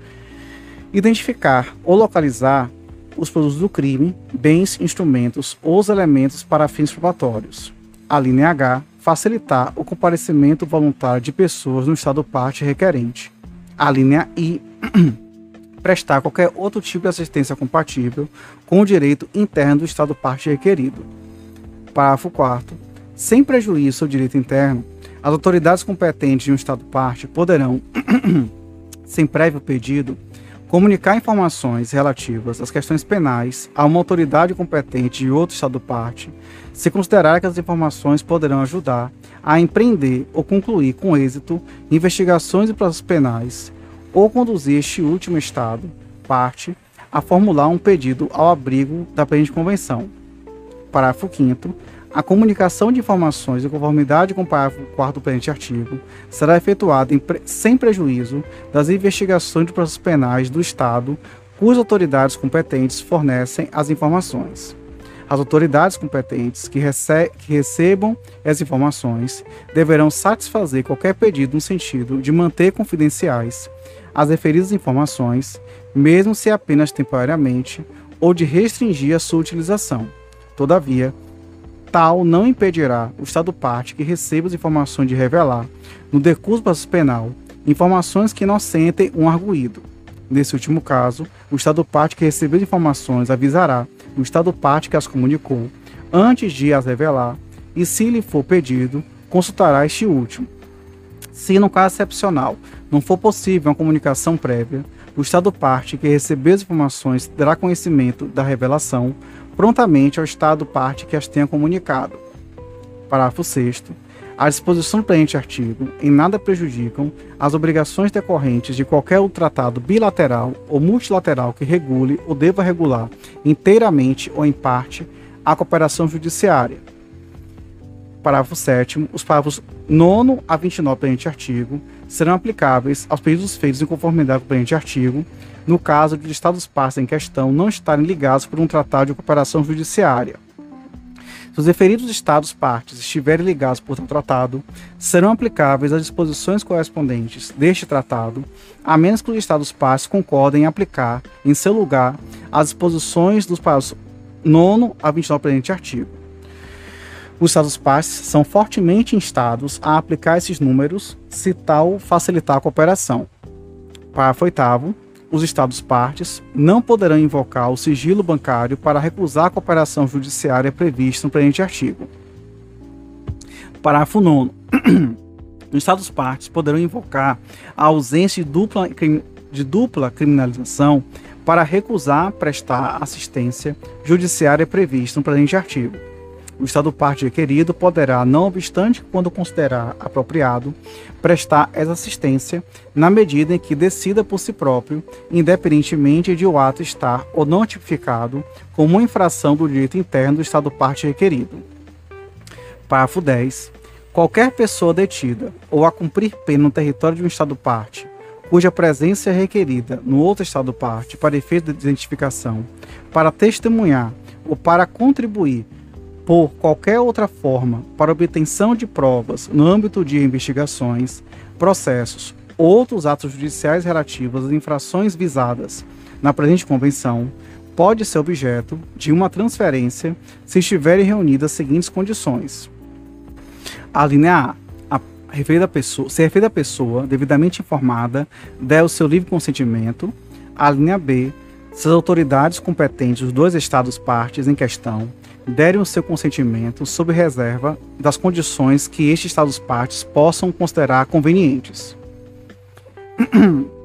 Identificar ou localizar os produtos do crime, bens, instrumentos ou os elementos para fins probatórios. A linha H. Facilitar o comparecimento voluntário de pessoas no estado parte requerente. A linha I. [clears throat] prestar qualquer outro tipo de assistência compatível com o direito interno do estado parte requerido. Parágrafo 4 Sem prejuízo ao direito interno, as autoridades competentes de um estado parte poderão, [clears throat] sem prévio pedido, comunicar informações relativas às questões penais a uma autoridade competente de outro Estado parte, se considerar que as informações poderão ajudar a empreender ou concluir com êxito investigações e processos penais, ou conduzir este último Estado parte a formular um pedido ao abrigo da presente convenção. Parágrafo 5 a comunicação de informações em conformidade com o parágrafo 4 do presente artigo será efetuada pre sem prejuízo das investigações de processos penais do Estado cujas autoridades competentes fornecem as informações. As autoridades competentes que, rece que recebam as informações deverão satisfazer qualquer pedido no sentido de manter confidenciais as referidas informações, mesmo se apenas temporariamente, ou de restringir a sua utilização. Todavia, tal não impedirá o Estado parte que receba as informações de revelar, no decurso processo penal, informações que inocentem um arguído. Nesse último caso, o Estado parte que recebeu as informações avisará o Estado parte que as comunicou, antes de as revelar, e se lhe for pedido, consultará este último. Se, no caso excepcional, não for possível uma comunicação prévia, o Estado parte que recebeu as informações terá conhecimento da revelação prontamente ao Estado parte que as tenha comunicado. Parágrafo 6 as disposições do presente artigo em nada prejudicam as obrigações decorrentes de qualquer outro tratado bilateral ou multilateral que regule ou deva regular inteiramente ou em parte a cooperação judiciária. Parágrafo 7 Os parágrafos 9 a 29 do presente artigo serão aplicáveis aos pedidos feitos em conformidade com o presente artigo, no caso de Estados partes em questão não estarem ligados por um tratado de cooperação judiciária. Se os referidos Estados partes estiverem ligados por tal tratado, serão aplicáveis as disposições correspondentes deste tratado, a menos que os Estados partes concordem em aplicar, em seu lugar, as disposições dos parágrafos 9 a 29 do presente artigo. Os Estados partes são fortemente instados a aplicar esses números se tal facilitar a cooperação. Parágrafo 8 os Estados partes não poderão invocar o sigilo bancário para recusar a cooperação judiciária prevista no presente artigo. Parágrafo 9. [clears throat] Os Estados partes poderão invocar a ausência de dupla, de dupla criminalização para recusar prestar assistência judiciária prevista no presente artigo o Estado parte requerido poderá, não obstante quando considerar apropriado, prestar essa assistência na medida em que decida por si próprio, independentemente de o ato estar ou não tipificado como infração do direito interno do Estado parte requerido. Parágrafo 10. Qualquer pessoa detida ou a cumprir pena no território de um Estado parte, cuja presença é requerida no outro Estado parte para efeito de identificação, para testemunhar ou para contribuir por qualquer outra forma para obtenção de provas no âmbito de investigações, processos, outros atos judiciais relativos às infrações visadas na presente convenção, pode ser objeto de uma transferência se estiverem reunidas as seguintes condições. A linha A. a referida pessoa, se a referida pessoa devidamente informada der o seu livre consentimento. A linha B. Se as autoridades competentes dos dois estados partes em questão derem o seu consentimento sob reserva das condições que estes Estados partes possam considerar convenientes. [clears throat]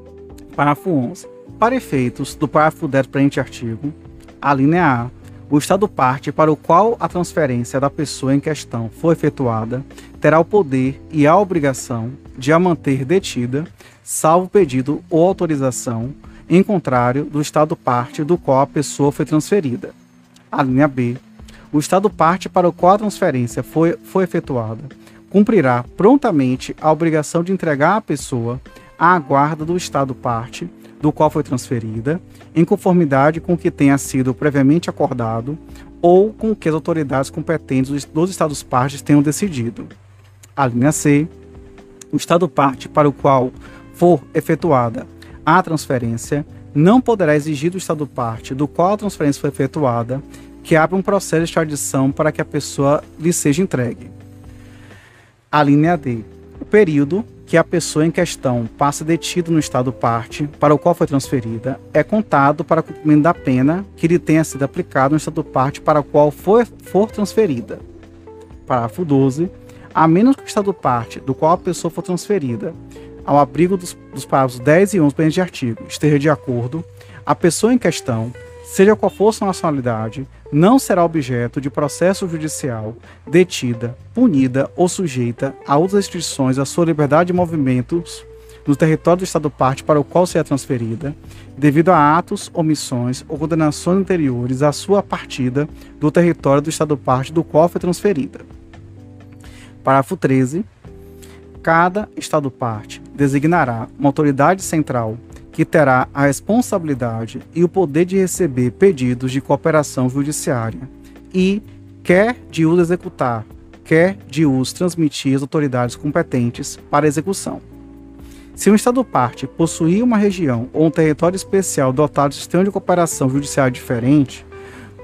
parágrafo 11. Para efeitos do parágrafo 10 do presente artigo, a linha A, o Estado parte para o qual a transferência da pessoa em questão for efetuada terá o poder e a obrigação de a manter detida, salvo pedido ou autorização, em contrário do Estado parte do qual a pessoa foi transferida. A linha B, o Estado parte para o qual a transferência foi, foi efetuada cumprirá prontamente a obrigação de entregar a pessoa à guarda do Estado parte do qual foi transferida, em conformidade com o que tenha sido previamente acordado ou com o que as autoridades competentes dos Estados partes tenham decidido. A linha C. O Estado parte para o qual for efetuada a transferência não poderá exigir do Estado parte do qual a transferência foi efetuada que abra um processo de extradição para que a pessoa lhe seja entregue. A linha D. O período que a pessoa em questão passa detida no estado parte para o qual foi transferida é contado para cumprimento da pena que lhe tenha sido aplicado no estado parte para o qual for, for transferida. Parágrafo 12. A menos que o estado parte do qual a pessoa for transferida, ao abrigo dos, dos parágrafos 10 e 11 do de artigo, esteja de acordo, a pessoa em questão seja qual for sua nacionalidade, não será objeto de processo judicial, detida, punida ou sujeita a outras restrições à sua liberdade de movimentos no território do Estado parte para o qual será transferida, devido a atos, omissões ou condenações anteriores à sua partida do território do Estado parte do qual foi transferida. Parágrafo 13. Cada Estado parte designará uma autoridade central que terá a responsabilidade e o poder de receber pedidos de cooperação judiciária e, quer de os executar, quer de os transmitir às autoridades competentes para execução. Se um Estado parte possuir uma região ou um território especial dotado de sistema de cooperação judiciária diferente,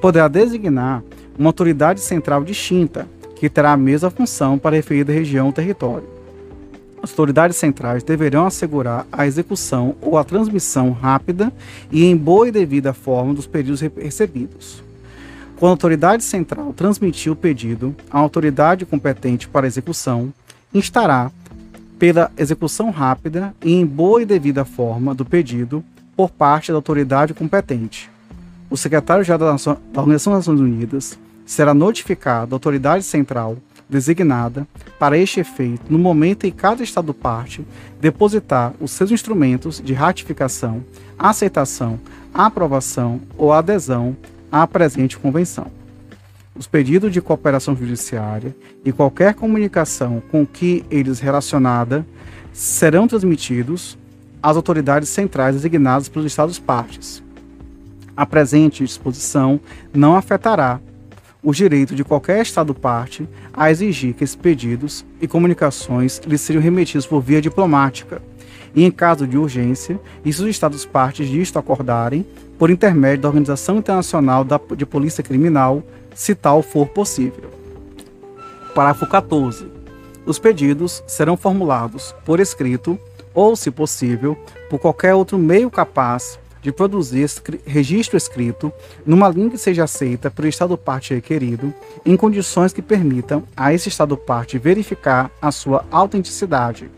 poderá designar uma autoridade central distinta, que terá a mesma função para a referida região ou território. As autoridades centrais deverão assegurar a execução ou a transmissão rápida e em boa e devida forma dos pedidos recebidos. Quando a autoridade central transmitir o pedido à autoridade competente para execução, instará pela execução rápida e em boa e devida forma do pedido por parte da autoridade competente. O secretário-geral da Organização das Nações Unidas será notificado à autoridade central designada para este efeito no momento em cada Estado parte depositar os seus instrumentos de ratificação, aceitação, aprovação ou adesão à presente convenção. Os pedidos de cooperação judiciária e qualquer comunicação com que eles relacionada serão transmitidos às autoridades centrais designadas pelos Estados partes. A presente disposição não afetará o direito de qualquer Estado-parte a exigir que esses pedidos e comunicações lhes sejam remetidos por via diplomática, e, em caso de urgência, e se os Estados-partes disto acordarem, por intermédio da Organização Internacional de Polícia Criminal, se tal for possível. Parágrafo 14. Os pedidos serão formulados por escrito ou, se possível, por qualquer outro meio capaz de produzir registro escrito numa língua que seja aceita pelo Estado parte requerido, em condições que permitam a esse Estado parte verificar a sua autenticidade.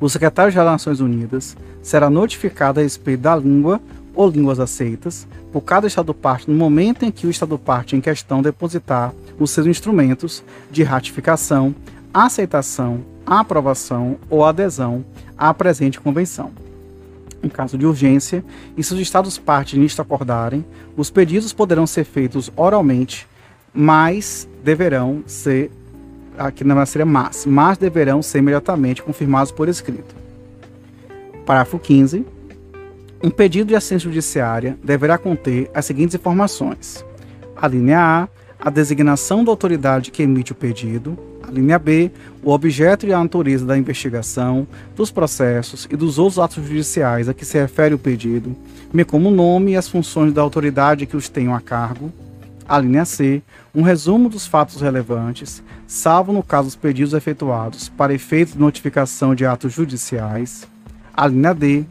O secretário-geral das Nações Unidas será notificado a respeito da língua ou línguas aceitas por cada Estado parte no momento em que o Estado parte em questão depositar os seus instrumentos de ratificação, aceitação, aprovação ou adesão à presente convenção em caso de urgência, e se os Estados partes nisto acordarem, os pedidos poderão ser feitos oralmente, mas deverão ser, aqui na seria mas, mas deverão ser imediatamente confirmados por escrito. Parágrafo 15. Um pedido de assistência judiciária deverá conter as seguintes informações: a linha A, a designação da autoridade que emite o pedido, linha B, o objeto e a natureza da investigação, dos processos e dos outros atos judiciais a que se refere o pedido, bem como o nome e as funções da autoridade que os tenham a cargo. A linha C, um resumo dos fatos relevantes, salvo no caso dos pedidos efetuados para efeito de notificação de atos judiciais. A linha D,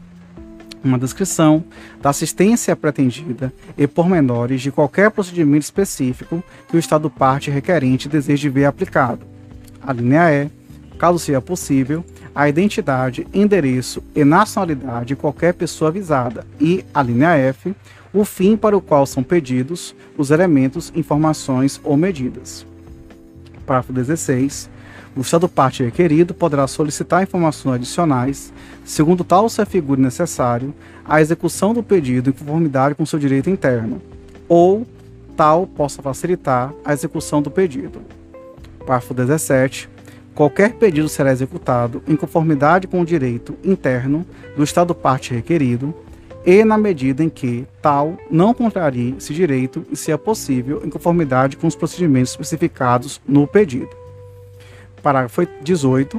uma descrição da assistência pretendida e pormenores de qualquer procedimento específico que o Estado parte requerente deseje ver aplicado. A linha E, caso seja possível, a identidade, endereço e nacionalidade de qualquer pessoa avisada. E a linha F, o fim para o qual são pedidos os elementos, informações ou medidas. Parágrafo 16. O Estado parte requerido poderá solicitar informações adicionais, segundo tal se afigure necessário, à execução do pedido em conformidade com seu direito interno, ou tal possa facilitar a execução do pedido. Parágrafo 17. qualquer pedido será executado em conformidade com o direito interno do Estado parte requerido e na medida em que tal não contrarie esse direito e se é possível em conformidade com os procedimentos especificados no pedido. Parágrafo 18.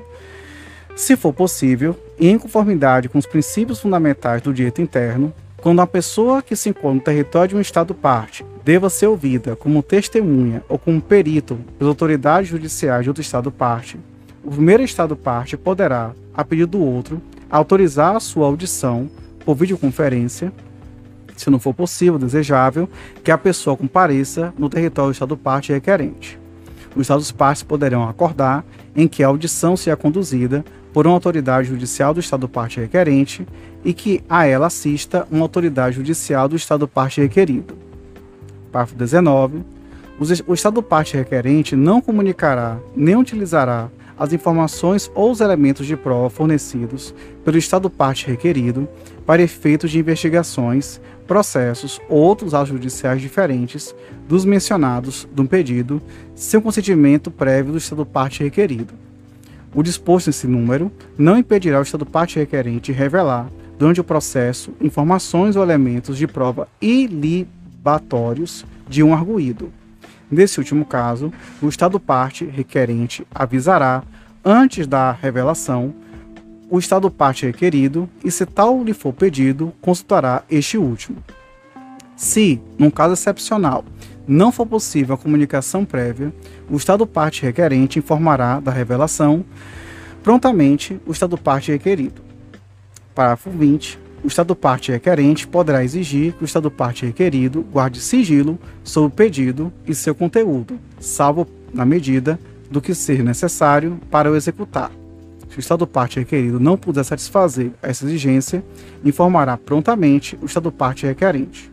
Se for possível, e em conformidade com os princípios fundamentais do direito interno, quando a pessoa que se encontra no território de um Estado parte deva ser ouvida como testemunha ou como perito pelas autoridades judiciais de outro Estado parte, o primeiro Estado parte poderá, a pedido do outro, autorizar a sua audição por videoconferência, se não for possível, desejável, que a pessoa compareça no território do Estado parte requerente. Os Estados partes poderão acordar em que a audição seja conduzida por uma autoridade judicial do Estado parte requerente e que a ela assista uma autoridade judicial do Estado parte requerido. Parágrafo 19. O Estado parte requerente não comunicará nem utilizará as informações ou os elementos de prova fornecidos pelo Estado parte requerido para efeitos de investigações, processos ou outros atos judiciais diferentes dos mencionados no pedido, sem consentimento prévio do Estado parte requerido. O disposto nesse número não impedirá o Estado parte requerente revelar, durante o processo, informações ou elementos de prova ilibatórios de um arguído Nesse último caso, o Estado parte requerente avisará, antes da revelação, o Estado parte requerido e, se tal lhe for pedido, consultará este último. Se, num caso excepcional, não for possível a comunicação prévia, o Estado parte requerente informará da revelação prontamente o Estado parte requerido. Parágrafo 20 o Estado parte requerente poderá exigir que o Estado parte requerido guarde sigilo sobre o pedido e seu conteúdo, salvo na medida do que ser necessário para o executar. Se o Estado parte requerido não puder satisfazer essa exigência, informará prontamente o Estado parte requerente.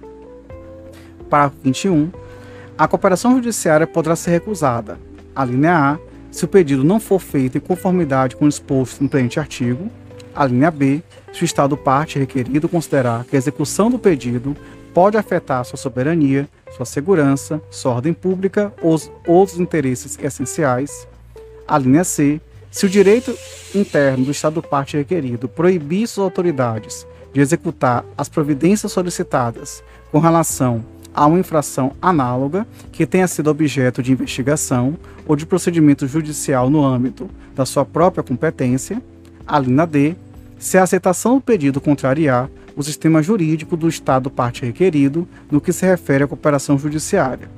Parágrafo 21. A cooperação judiciária poderá ser recusada. A linha A, se o pedido não for feito em conformidade com o exposto no presente artigo. A linha B, se o Estado parte requerido considerar que a execução do pedido pode afetar sua soberania, sua segurança, sua ordem pública ou outros interesses essenciais. A linha C, se o direito interno do Estado parte requerido proibir suas autoridades de executar as providências solicitadas com relação a uma infração análoga que tenha sido objeto de investigação ou de procedimento judicial no âmbito da sua própria competência. A linha D, se a aceitação do pedido contrariar o sistema jurídico do Estado parte requerido no que se refere à cooperação judiciária.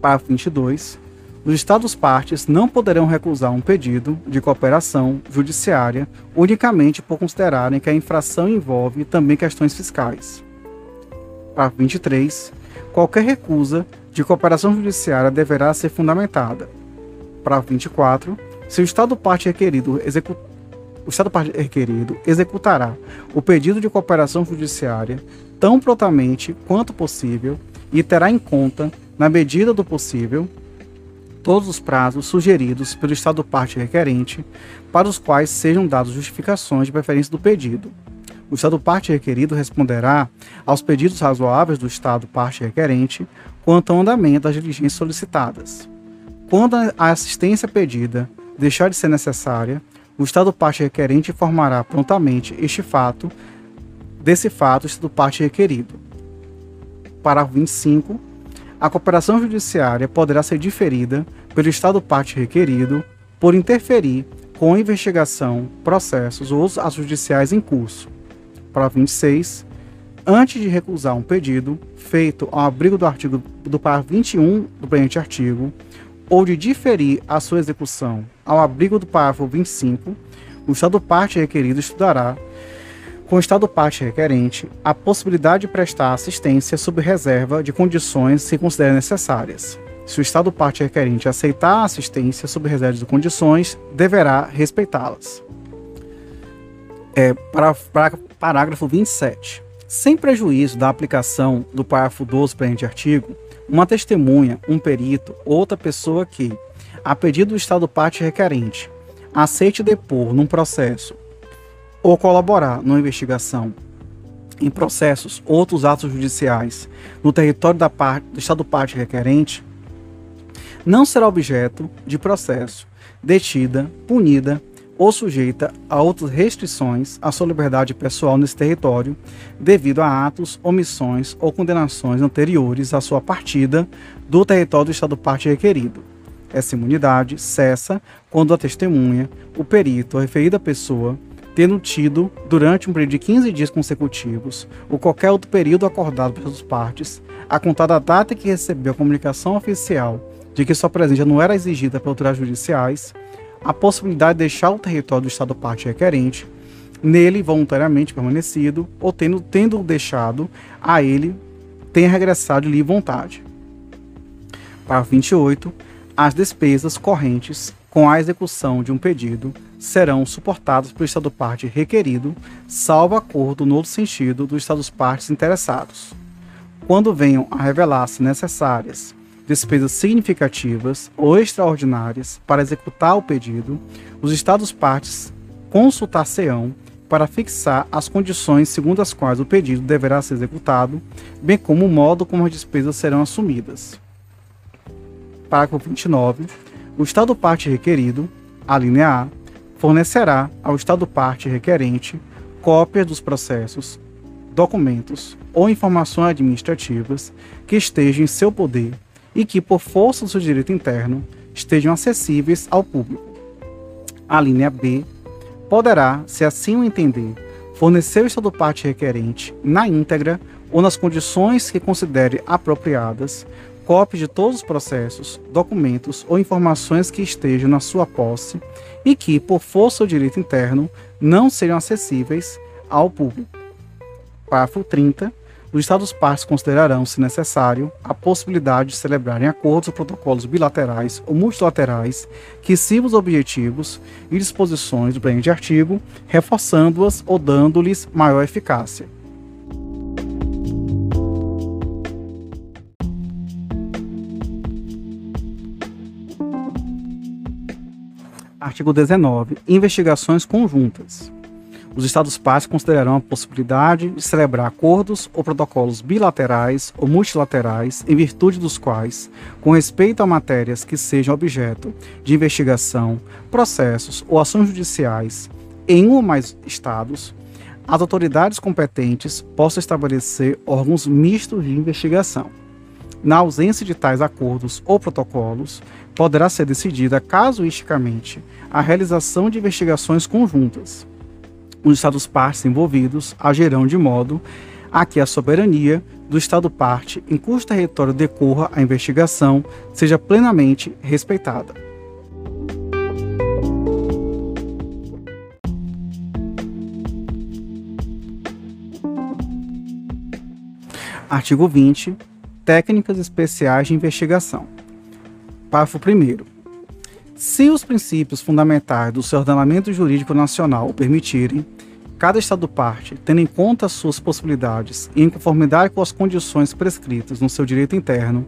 Parágrafo 22. Os Estados partes não poderão recusar um pedido de cooperação judiciária unicamente por considerarem que a infração envolve também questões fiscais. Parágrafo 23. Qualquer recusa de cooperação judiciária deverá ser fundamentada. Parágrafo 24. Se o Estado parte requerido executar o Estado requerido executará o pedido de cooperação judiciária tão prontamente quanto possível e terá em conta, na medida do possível, todos os prazos sugeridos pelo Estado parte requerente para os quais sejam dadas justificações de preferência do pedido. O Estado parte requerido responderá aos pedidos razoáveis do Estado parte requerente quanto ao andamento das diligências solicitadas. Quando a assistência pedida deixar de ser necessária, o Estado parte requerente informará prontamente este fato, desse fato, o Estado parte requerido. Parágrafo 25. A cooperação judiciária poderá ser diferida pelo Estado parte requerido por interferir com a investigação, processos ou atos judiciais em curso. Parágrafo 26. Antes de recusar um pedido feito ao abrigo do artigo do parágrafo 21 do presente artigo, ou de diferir a sua execução ao abrigo do parágrafo 25, o Estado parte requerido estudará, com o Estado parte requerente, a possibilidade de prestar assistência sob reserva de condições se considerem necessárias. Se o Estado parte requerente aceitar a assistência sob reserva de condições, deverá respeitá-las. É, para, para, parágrafo 27. Sem prejuízo da aplicação do parágrafo 12 do presente artigo, uma testemunha, um perito, outra pessoa que, a pedido do Estado parte requerente, aceite depor num processo ou colaborar numa investigação em processos ou outros atos judiciais no território da parte, do Estado parte requerente, não será objeto de processo, detida, punida ou sujeita a outras restrições à sua liberdade pessoal nesse território, devido a atos, omissões ou condenações anteriores à sua partida do território do Estado parte requerido. Essa imunidade cessa quando a testemunha, o perito ou a referida pessoa, tendo tido, durante um período de 15 dias consecutivos, ou qualquer outro período acordado pelas partes, a contar da data que recebeu a comunicação oficial de que sua presença não era exigida pelas autoridades judiciais, a possibilidade de deixar o território do Estado parte requerente, nele voluntariamente permanecido, ou tendo, tendo deixado a ele, tenha regressado de livre vontade. Parágrafo 28. As despesas correntes com a execução de um pedido serão suportadas pelo Estado parte requerido, salvo acordo no outro sentido dos Estados partes interessados. Quando venham a revelar-se necessárias despesas significativas ou extraordinárias para executar o pedido, os Estados partes consultar-se-ão para fixar as condições segundo as quais o pedido deverá ser executado, bem como o modo como as despesas serão assumidas. Parágrafo 29. O Estado parte requerido, a linha A, fornecerá ao Estado parte requerente cópias dos processos, documentos ou informações administrativas que estejam em seu poder e que, por força do seu direito interno, estejam acessíveis ao público. A linha B poderá, se assim o entender, fornecer o estado parte requerente na íntegra ou nas condições que considere apropriadas, cópias de todos os processos, documentos ou informações que estejam na sua posse e que, por força do direito interno, não sejam acessíveis ao público. Parágrafo 30. Os Estados-partes considerarão, se necessário, a possibilidade de celebrarem acordos ou protocolos bilaterais ou multilaterais que sirvam os objetivos e disposições do presente artigo, reforçando-as ou dando-lhes maior eficácia. Artigo 19. Investigações conjuntas os Estados-partes considerarão a possibilidade de celebrar acordos ou protocolos bilaterais ou multilaterais, em virtude dos quais, com respeito a matérias que sejam objeto de investigação, processos ou ações judiciais em um ou mais Estados, as autoridades competentes possam estabelecer órgãos mistos de investigação. Na ausência de tais acordos ou protocolos, poderá ser decidida casuisticamente a realização de investigações conjuntas os Estados partes envolvidos agirão de modo a que a soberania do Estado parte em cujo território decorra a investigação seja plenamente respeitada. Artigo 20. Técnicas especiais de investigação. Parágrafo 1. Se os princípios fundamentais do seu ordenamento jurídico nacional o permitirem, cada Estado-parte, tendo em conta suas possibilidades e em conformidade com as condições prescritas no seu direito interno,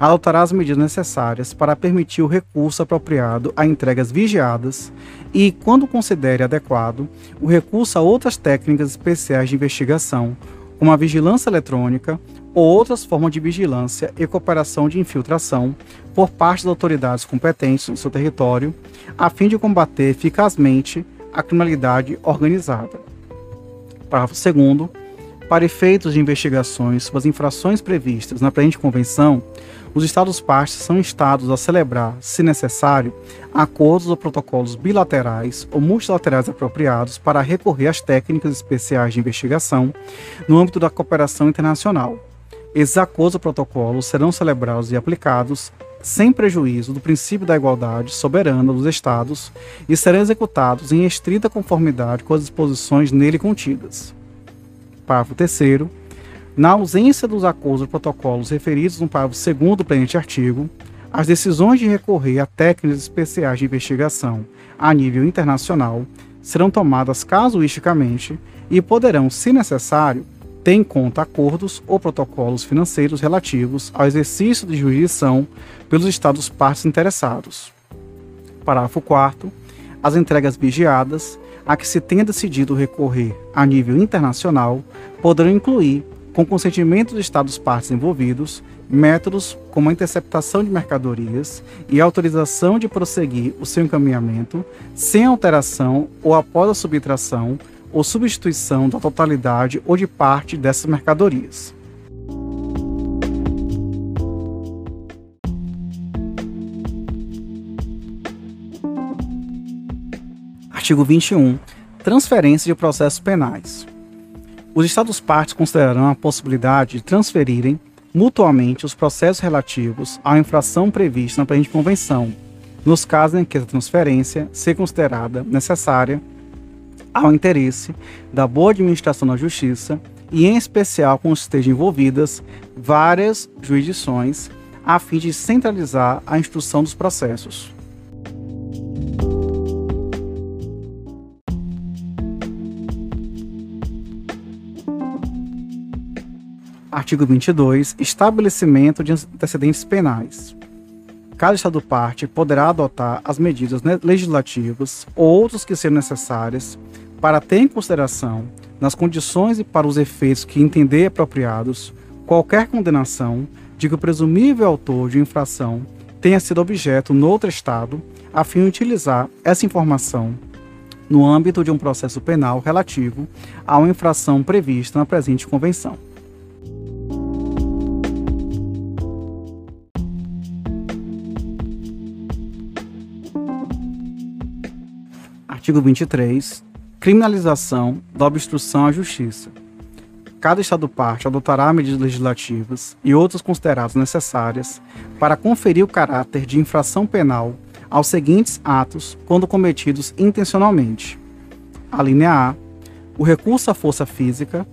adotará as medidas necessárias para permitir o recurso apropriado a entregas vigiadas e, quando considere adequado, o recurso a outras técnicas especiais de investigação, como a vigilância eletrônica ou outras formas de vigilância e cooperação de infiltração por parte das autoridades competentes no seu território, a fim de combater eficazmente a criminalidade organizada. Parágrafo 2 para efeitos de investigações sobre as infrações previstas na presente convenção, os Estados-partes são instados a celebrar, se necessário, acordos ou protocolos bilaterais ou multilaterais apropriados para recorrer às técnicas especiais de investigação no âmbito da cooperação internacional. Esses acordos ou protocolos serão celebrados e aplicados sem prejuízo do princípio da igualdade soberana dos Estados e serão executados em estrita conformidade com as disposições nele contidas. Parágrafo 3. Na ausência dos acordos ou protocolos referidos no parágrafo 2 do presente artigo, as decisões de recorrer a técnicas especiais de investigação a nível internacional serão tomadas casuisticamente e poderão, se necessário, ter em conta acordos ou protocolos financeiros relativos ao exercício de jurisdição pelos Estados partes interessados. Parágrafo 4. As entregas vigiadas a que se tenha decidido recorrer a nível internacional poderão incluir, com consentimento dos Estados partes envolvidos, métodos como a interceptação de mercadorias e autorização de prosseguir o seu encaminhamento sem alteração ou após a subtração ou substituição da totalidade ou de parte dessas mercadorias. Artigo 21. Transferência de processos penais. Os Estados-partes considerarão a possibilidade de transferirem mutuamente os processos relativos à infração prevista na presente convenção, nos casos em que a transferência seja considerada necessária ao interesse da boa administração da justiça e, em especial, quando estejam envolvidas várias jurisdições, a fim de centralizar a instrução dos processos. Artigo 22. Estabelecimento de antecedentes penais. Cada Estado parte poderá adotar as medidas legislativas ou outras que sejam necessárias para ter em consideração, nas condições e para os efeitos que entender apropriados, qualquer condenação de que o presumível autor de infração tenha sido objeto no outro Estado, a fim de utilizar essa informação no âmbito de um processo penal relativo a uma infração prevista na presente Convenção. Artigo 23. Criminalização da obstrução à justiça. Cada Estado-parte adotará medidas legislativas e outras consideradas necessárias para conferir o caráter de infração penal aos seguintes atos quando cometidos intencionalmente. A linha A. O recurso à força física,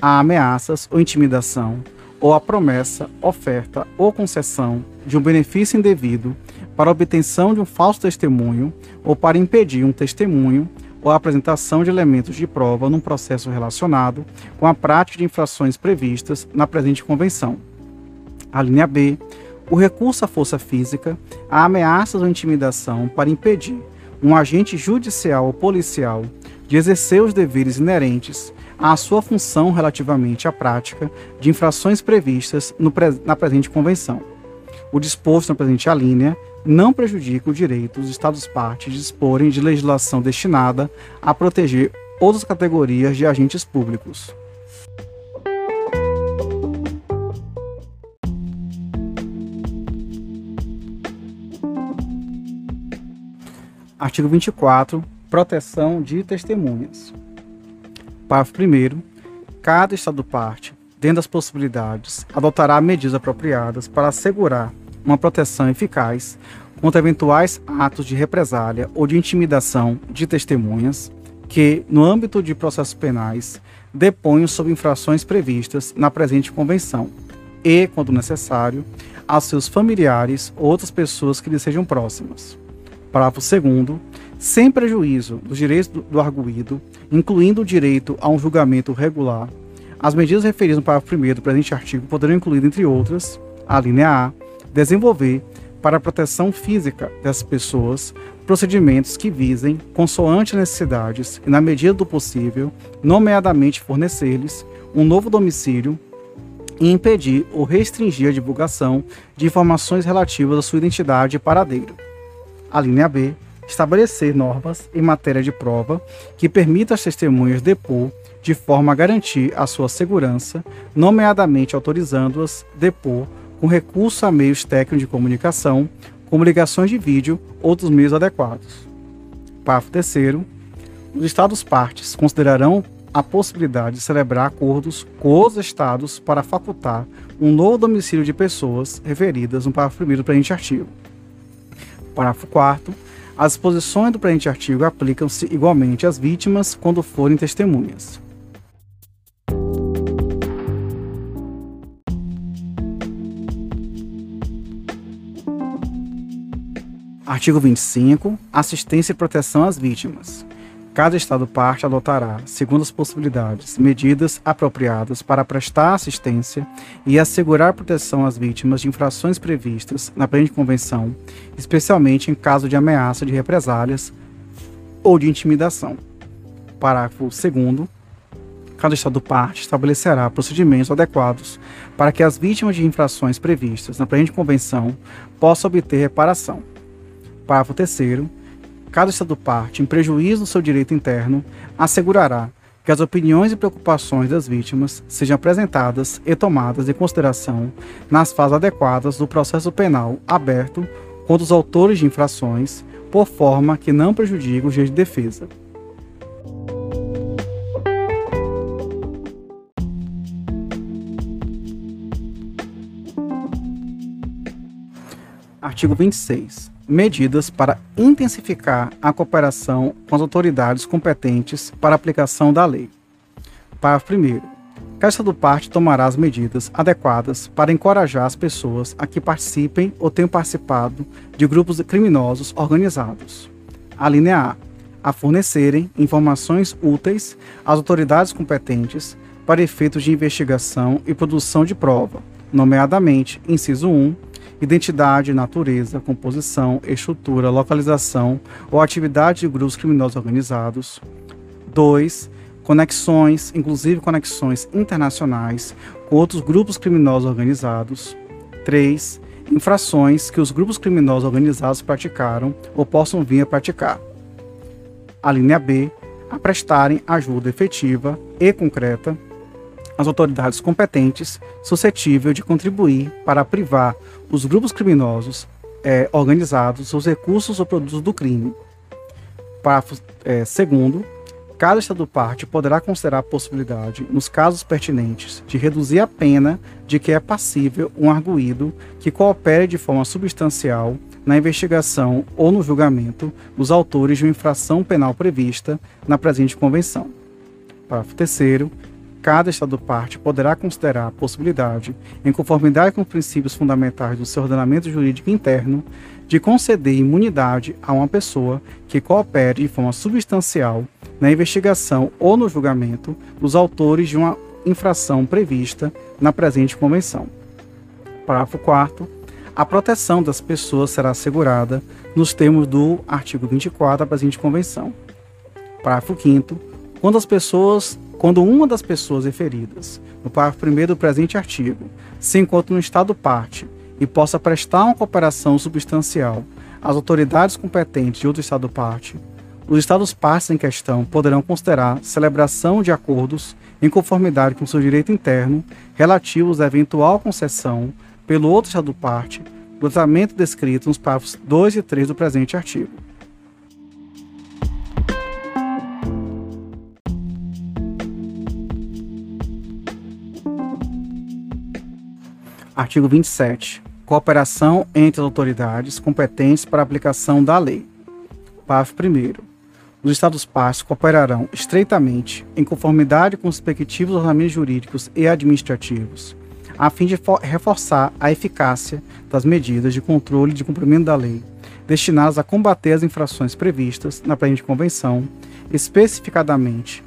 a ameaças ou intimidação, ou a promessa, oferta ou concessão de um benefício indevido para obtenção de um falso testemunho ou para impedir um testemunho ou a apresentação de elementos de prova num processo relacionado com a prática de infrações previstas na presente convenção. A linha B, o recurso à força física, a ameaças ou intimidação para impedir um agente judicial ou policial de exercer os deveres inerentes à sua função relativamente à prática de infrações previstas no, na presente convenção. O disposto na presente alínea não prejudica o direito dos Estados-partes de disporem de legislação destinada a proteger outras categorias de agentes públicos. Artigo 24. Proteção de testemunhas. Parágrafo 1. Cada Estado-parte, dentro das possibilidades, adotará medidas apropriadas para assegurar uma proteção eficaz contra eventuais atos de represália ou de intimidação de testemunhas que, no âmbito de processos penais, deponham sobre infrações previstas na presente convenção e, quando necessário, a seus familiares ou outras pessoas que lhe sejam próximas. Parágrafo 2 sem prejuízo dos direitos do, do arguído, incluindo o direito a um julgamento regular, as medidas referidas no parágrafo 1 do presente artigo poderão incluir, entre outras, a linha A, desenvolver para a proteção física das pessoas procedimentos que visem, consoante necessidades e na medida do possível, nomeadamente fornecer-lhes um novo domicílio e impedir ou restringir a divulgação de informações relativas à sua identidade e paradeiro. A linha B estabelecer normas em matéria de prova que permitam às testemunhas depor de forma a garantir a sua segurança, nomeadamente autorizando-as depor com recurso a meios técnicos de comunicação, como ligações de vídeo, outros meios adequados. Parágrafo terceiro. Os Estados-partes considerarão a possibilidade de celebrar acordos com os Estados para facultar um novo domicílio de pessoas referidas no parágrafo 1 do presente artigo. Parágrafo 4 As disposições do presente artigo aplicam-se igualmente às vítimas quando forem testemunhas. Artigo 25. Assistência e proteção às vítimas. Cada Estado-parte adotará, segundo as possibilidades, medidas apropriadas para prestar assistência e assegurar proteção às vítimas de infrações previstas na presente Convenção, especialmente em caso de ameaça de represálias ou de intimidação. Parágrafo 2. cada Estado parte estabelecerá procedimentos adequados para que as vítimas de infrações previstas na presente convenção possam obter reparação. Parágrafo 3 cada Estado parte, em prejuízo do seu direito interno, assegurará que as opiniões e preocupações das vítimas sejam apresentadas e tomadas em consideração nas fases adequadas do processo penal aberto contra os autores de infrações, por forma que não prejudique o direito de defesa. Artigo 26 medidas para intensificar a cooperação com as autoridades competentes para a aplicação da lei. Parágrafo 1. Cada Estado parte tomará as medidas adequadas para encorajar as pessoas a que participem ou tenham participado de grupos criminosos organizados. A linha A. A fornecerem informações úteis às autoridades competentes para efeitos de investigação e produção de prova, nomeadamente, inciso 1, identidade, natureza, composição, estrutura, localização ou atividade de grupos criminosos organizados. 2. Conexões, inclusive conexões internacionais com outros grupos criminosos organizados. 3. Infrações que os grupos criminosos organizados praticaram ou possam vir a praticar. A linha B. A prestarem ajuda efetiva e concreta às autoridades competentes suscetível de contribuir para privar os grupos criminosos é, organizados os recursos ou produtos do crime. Parágrafo é, segundo, cada Estado parte poderá considerar a possibilidade, nos casos pertinentes, de reduzir a pena de que é passível um arguído que coopere de forma substancial na investigação ou no julgamento dos autores de uma infração penal prevista na presente convenção. Parágrafo terceiro, cada Estado parte poderá considerar a possibilidade, em conformidade com os princípios fundamentais do seu ordenamento jurídico interno, de conceder imunidade a uma pessoa que coopere de forma substancial na investigação ou no julgamento dos autores de uma infração prevista na presente convenção. Parágrafo 4 a proteção das pessoas será assegurada nos termos do artigo 24 da presente convenção. Parágrafo 5 quando as pessoas quando uma das pessoas referidas no parágrafo 1 do presente artigo se encontra no estado parte e possa prestar uma cooperação substancial às autoridades competentes de outro estado parte, os estados partes em questão poderão considerar celebração de acordos em conformidade com seu direito interno relativos à eventual concessão pelo outro estado parte do tratamento descrito nos parágrafos 2 e 3 do presente artigo. Artigo 27. Cooperação entre as autoridades competentes para a aplicação da lei. Parágrafo 1. Os Estados-partes cooperarão estreitamente, em conformidade com os respectivos ordenamentos jurídicos e administrativos, a fim de reforçar a eficácia das medidas de controle de cumprimento da lei, destinadas a combater as infrações previstas na presente convenção, especificadamente,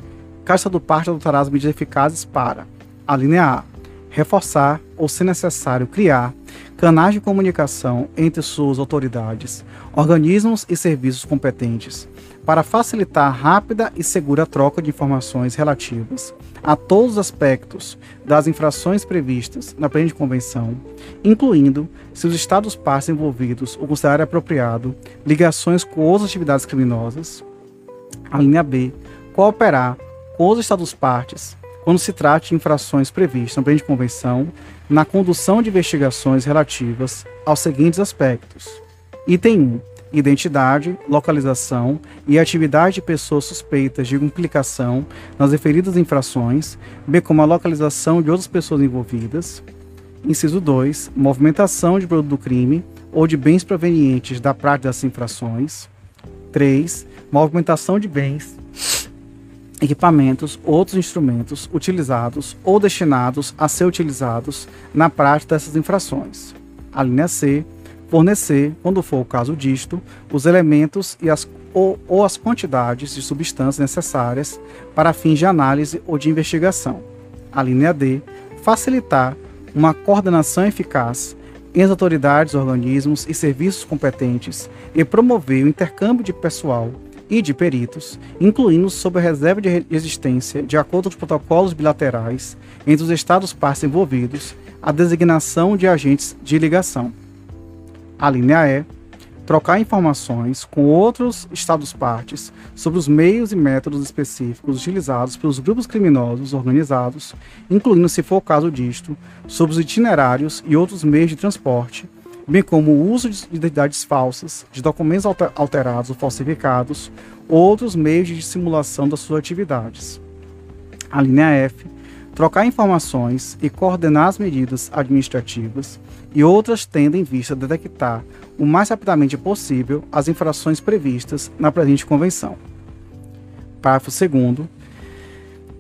cada Estado-parte adotará as medidas eficazes para: a linha A reforçar ou, se necessário, criar canais de comunicação entre suas autoridades, organismos e serviços competentes, para facilitar a rápida e segura troca de informações relativas a todos os aspectos das infrações previstas na presente convenção, incluindo, se os estados partes envolvidos o considerarem apropriado, ligações com outras atividades criminosas. A linha B, cooperar com os estados partes quando se trata de infrações previstas na presente convenção na condução de investigações relativas aos seguintes aspectos: item 1. Identidade, localização e atividade de pessoas suspeitas de implicação nas referidas infrações, bem como a localização de outras pessoas envolvidas. Inciso 2. Movimentação de produto do crime ou de bens provenientes da prática das infrações. 3. Movimentação de bens equipamentos, outros instrumentos utilizados ou destinados a ser utilizados na prática dessas infrações. A linha C, fornecer, quando for o caso disto, os elementos e as, ou, ou as quantidades de substâncias necessárias para fins de análise ou de investigação. A linha D, facilitar uma coordenação eficaz entre autoridades, organismos e serviços competentes e promover o intercâmbio de pessoal e de peritos, incluindo sob a reserva de existência, de acordo com os protocolos bilaterais entre os Estados partes envolvidos, a designação de agentes de ligação. A linha E. Trocar informações com outros Estados partes sobre os meios e métodos específicos utilizados pelos grupos criminosos organizados, incluindo, se for o caso disto, sobre os itinerários e outros meios de transporte, bem como o uso de identidades falsas, de documentos alterados ou falsificados, outros meios de dissimulação das suas atividades. A linha F. Trocar informações e coordenar as medidas administrativas e outras tendo em vista detectar o mais rapidamente possível as infrações previstas na presente convenção. Parágrafo 2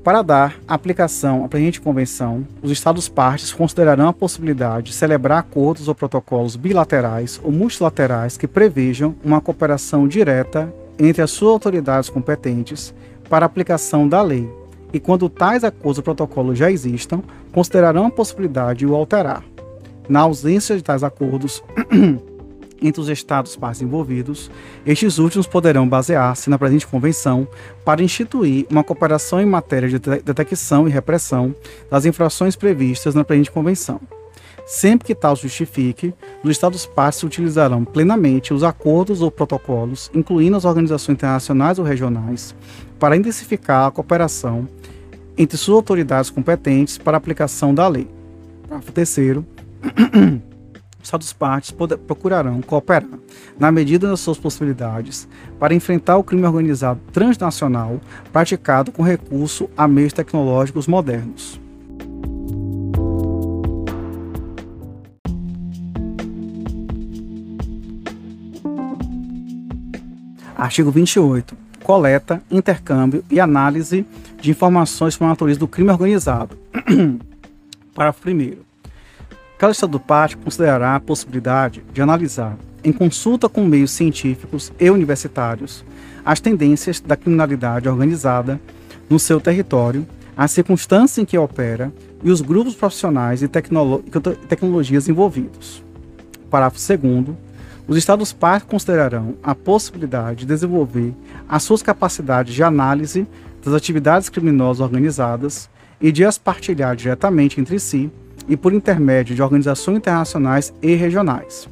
para dar aplicação à presente convenção, os Estados partes considerarão a possibilidade de celebrar acordos ou protocolos bilaterais ou multilaterais que prevejam uma cooperação direta entre as suas autoridades competentes para a aplicação da lei, e quando tais acordos ou protocolos já existam, considerarão a possibilidade de o alterar. Na ausência de tais acordos, [clears throat] entre os Estados partes envolvidos, estes últimos poderão basear-se na presente convenção para instituir uma cooperação em matéria de detecção e repressão das infrações previstas na presente convenção. Sempre que tal justifique, os Estados partes utilizarão plenamente os acordos ou protocolos, incluindo as organizações internacionais ou regionais, para intensificar a cooperação entre suas autoridades competentes para a aplicação da lei. Parágrafo terceiro. [clears throat] Estados partes procurarão cooperar, na medida das suas possibilidades, para enfrentar o crime organizado transnacional praticado com recurso a meios tecnológicos modernos. Artigo 28. Coleta, intercâmbio e análise de informações sobre a natureza do crime organizado. [clears throat] Parágrafo 1. Cada Estado parte considerará a possibilidade de analisar, em consulta com meios científicos e universitários, as tendências da criminalidade organizada no seu território, as circunstâncias em que opera e os grupos profissionais e tecnologias envolvidos. Parágrafo 2. Os Estados partes considerarão a possibilidade de desenvolver as suas capacidades de análise das atividades criminosas organizadas e de as partilhar diretamente entre si e por intermédio de organizações internacionais e regionais.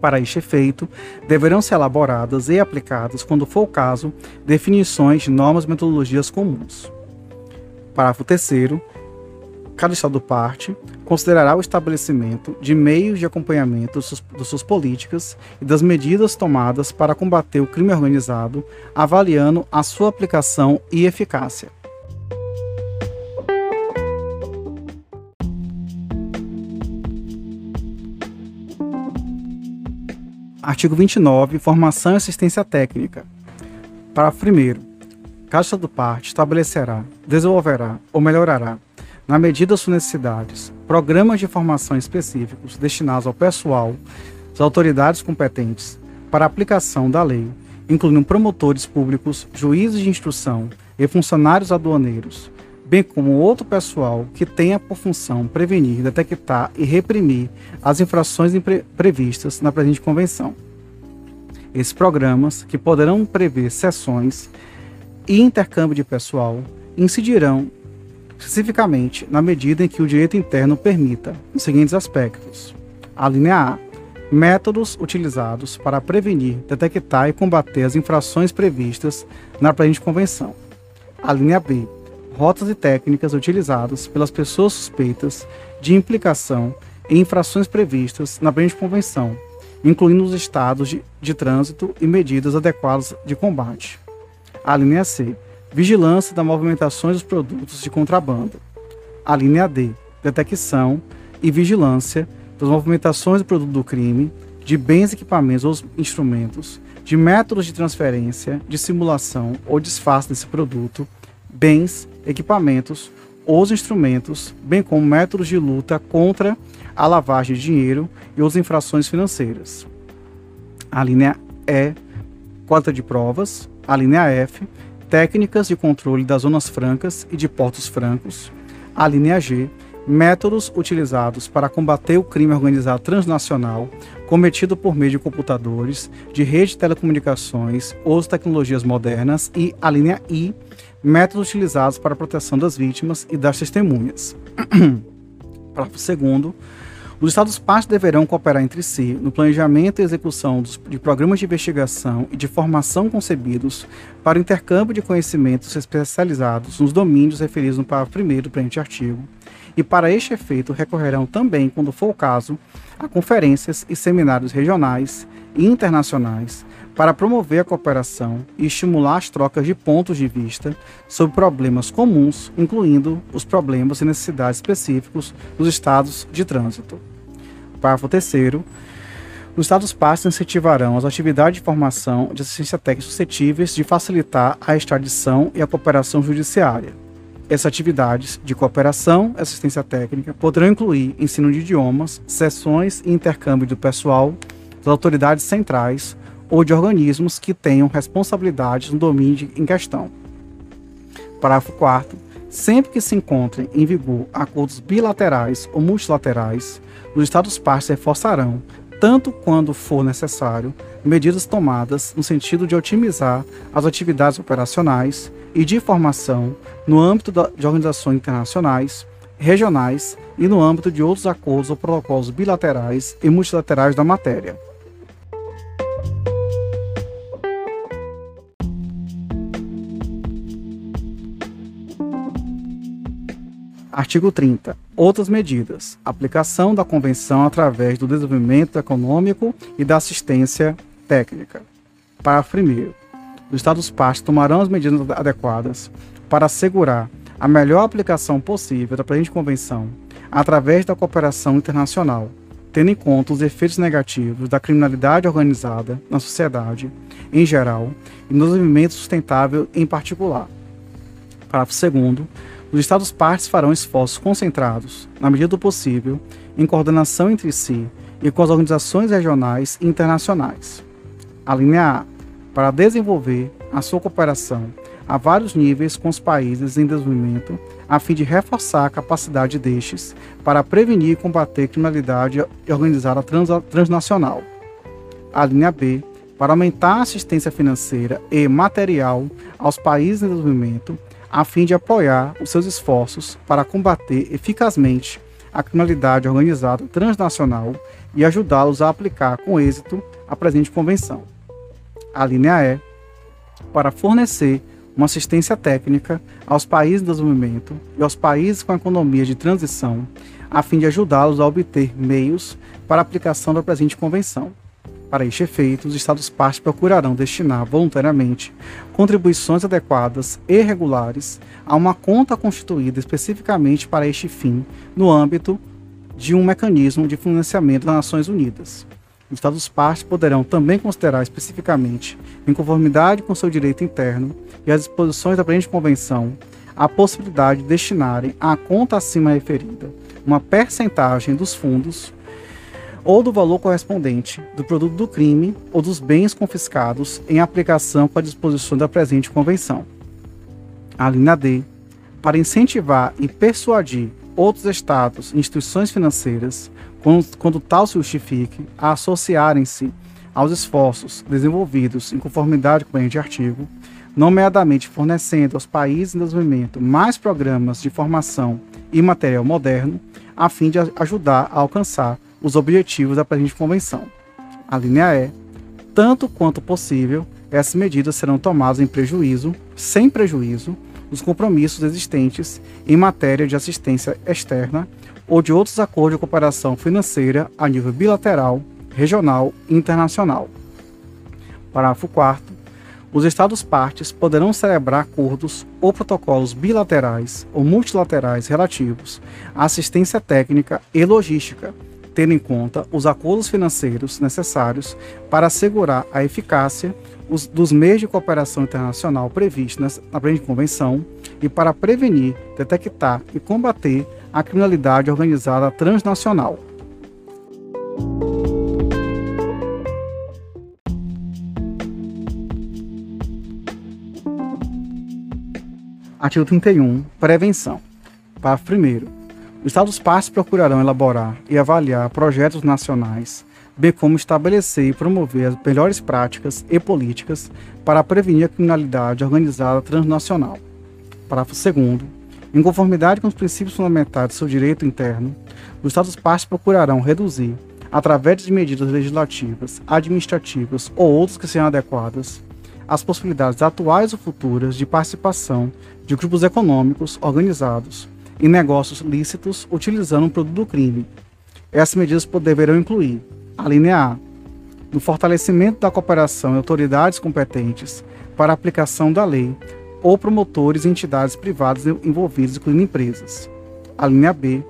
Para este efeito, deverão ser elaboradas e aplicadas, quando for o caso, definições de normas e metodologias comuns. Parágrafo 3 cada Estado-parte considerará o estabelecimento de meios de acompanhamento das suas políticas e das medidas tomadas para combater o crime organizado, avaliando a sua aplicação e eficácia. Artigo 29. Formação e assistência técnica. Parágrafo 1. Cada Estado parte estabelecerá, desenvolverá ou melhorará, na medida das suas necessidades, programas de formação específicos destinados ao pessoal, às autoridades competentes, para aplicação da lei, incluindo promotores públicos, juízes de instrução e funcionários aduaneiros, bem como outro pessoal que tenha por função prevenir, detectar e reprimir as infrações previstas na presente convenção. Esses programas, que poderão prever sessões e intercâmbio de pessoal, incidirão especificamente na medida em que o direito interno permita os seguintes aspectos: a linha A, métodos utilizados para prevenir, detectar e combater as infrações previstas na presente convenção. A linha B, rotas e técnicas utilizadas pelas pessoas suspeitas de implicação em infrações previstas na presente convenção, incluindo os estados de, de trânsito e medidas adequadas de combate. A linha C, vigilância das movimentações dos produtos de contrabando. A linha D, detecção e vigilância das movimentações do produto do crime, de bens, equipamentos ou instrumentos, de métodos de transferência, de simulação ou disfarce desse produto, bens, equipamentos os instrumentos, bem como métodos de luta contra a lavagem de dinheiro e outras infrações financeiras. A linha E, cota de provas. A linha F, técnicas de controle das zonas francas e de portos francos. A linha G, métodos utilizados para combater o crime organizado transnacional cometido por meio de computadores, de rede de telecomunicações ou tecnologias modernas e a linha I, métodos utilizados para a proteção das vítimas e das testemunhas. [clears throat] Parágrafo 2 os Estados-partes deverão cooperar entre si no planejamento e execução dos, de programas de investigação e de formação concebidos para o intercâmbio de conhecimentos especializados nos domínios referidos no parágrafo 1 do presente artigo, e para este efeito recorrerão também, quando for o caso, a conferências e seminários regionais e internacionais para promover a cooperação e estimular as trocas de pontos de vista sobre problemas comuns, incluindo os problemas e necessidades específicos dos estados de trânsito. Parágrafo 3 os Estados-partes incentivarão as atividades de formação de assistência técnica suscetíveis de facilitar a extradição e a cooperação judiciária. Essas atividades de cooperação e assistência técnica poderão incluir ensino de idiomas, sessões e intercâmbio do pessoal das autoridades centrais ou de organismos que tenham responsabilidades no domínio em questão. Parágrafo 4 Sempre que se encontrem em vigor acordos bilaterais ou multilaterais, os Estados-partes reforçarão, tanto quando for necessário, medidas tomadas no sentido de otimizar as atividades operacionais e de formação no âmbito de organizações internacionais, regionais e no âmbito de outros acordos ou protocolos bilaterais e multilaterais da matéria. Artigo 30. Outras medidas. Aplicação da Convenção através do desenvolvimento econômico e da assistência técnica. Parágrafo 1. Os Estados-partes tomarão as medidas adequadas para assegurar a melhor aplicação possível da presente Convenção através da cooperação internacional, tendo em conta os efeitos negativos da criminalidade organizada na sociedade em geral e no desenvolvimento sustentável em particular. Parágrafo 2 os Estados-partes farão esforços concentrados, na medida do possível, em coordenação entre si e com as organizações regionais e internacionais. A linha A, para desenvolver a sua cooperação a vários níveis com os países em desenvolvimento, a fim de reforçar a capacidade destes para prevenir e combater criminalidade organizada trans transnacional. A linha B, para aumentar a assistência financeira e material aos países em desenvolvimento a fim de apoiar os seus esforços para combater eficazmente a criminalidade organizada transnacional e ajudá-los a aplicar com êxito a presente convenção. A linha E, para fornecer uma assistência técnica aos países em desenvolvimento e aos países com economia de transição, a fim de ajudá-los a obter meios para a aplicação da presente convenção. Para este efeito, os Estados-partes procurarão destinar voluntariamente contribuições adequadas e regulares a uma conta constituída especificamente para este fim no âmbito de um mecanismo de financiamento das Nações Unidas. Os Estados-partes poderão também considerar especificamente, em conformidade com seu direito interno e as disposições da presente convenção, a possibilidade de destinarem à conta acima referida uma percentagem dos fundos ou do valor correspondente do produto do crime ou dos bens confiscados em aplicação com a disposição da presente convenção. A linha D, para incentivar e persuadir outros estados e instituições financeiras, quando, quando tal se justifique, a associarem-se aos esforços desenvolvidos em conformidade com o presente artigo, nomeadamente fornecendo aos países em desenvolvimento mais programas de formação e material moderno, a fim de ajudar a alcançar os objetivos da presente convenção. A linha E, tanto quanto possível, essas medidas serão tomadas em prejuízo, sem prejuízo, dos compromissos existentes em matéria de assistência externa ou de outros acordos de cooperação financeira a nível bilateral, regional e internacional. Parágrafo 4 os Estados-partes poderão celebrar acordos ou protocolos bilaterais ou multilaterais relativos à assistência técnica e logística tendo em conta os acordos financeiros necessários para assegurar a eficácia os, dos meios de cooperação internacional previstos na presente convenção e para prevenir, detectar e combater a criminalidade organizada transnacional. Artigo 31. Prevenção. Parágrafo 1. Os Estados partes procurarão elaborar e avaliar projetos nacionais, bem como estabelecer e promover as melhores práticas e políticas para prevenir a criminalidade organizada transnacional. Parágrafo 2 Em conformidade com os princípios fundamentais do seu direito interno, os Estados partes procurarão reduzir, através de medidas legislativas, administrativas ou outras que sejam adequadas, as possibilidades atuais ou futuras de participação de grupos econômicos organizados em negócios lícitos utilizando um produto do crime. Essas medidas deverão incluir a linha A, no fortalecimento da cooperação e autoridades competentes para a aplicação da lei ou promotores e entidades privadas envolvidas, incluindo empresas. A linha B,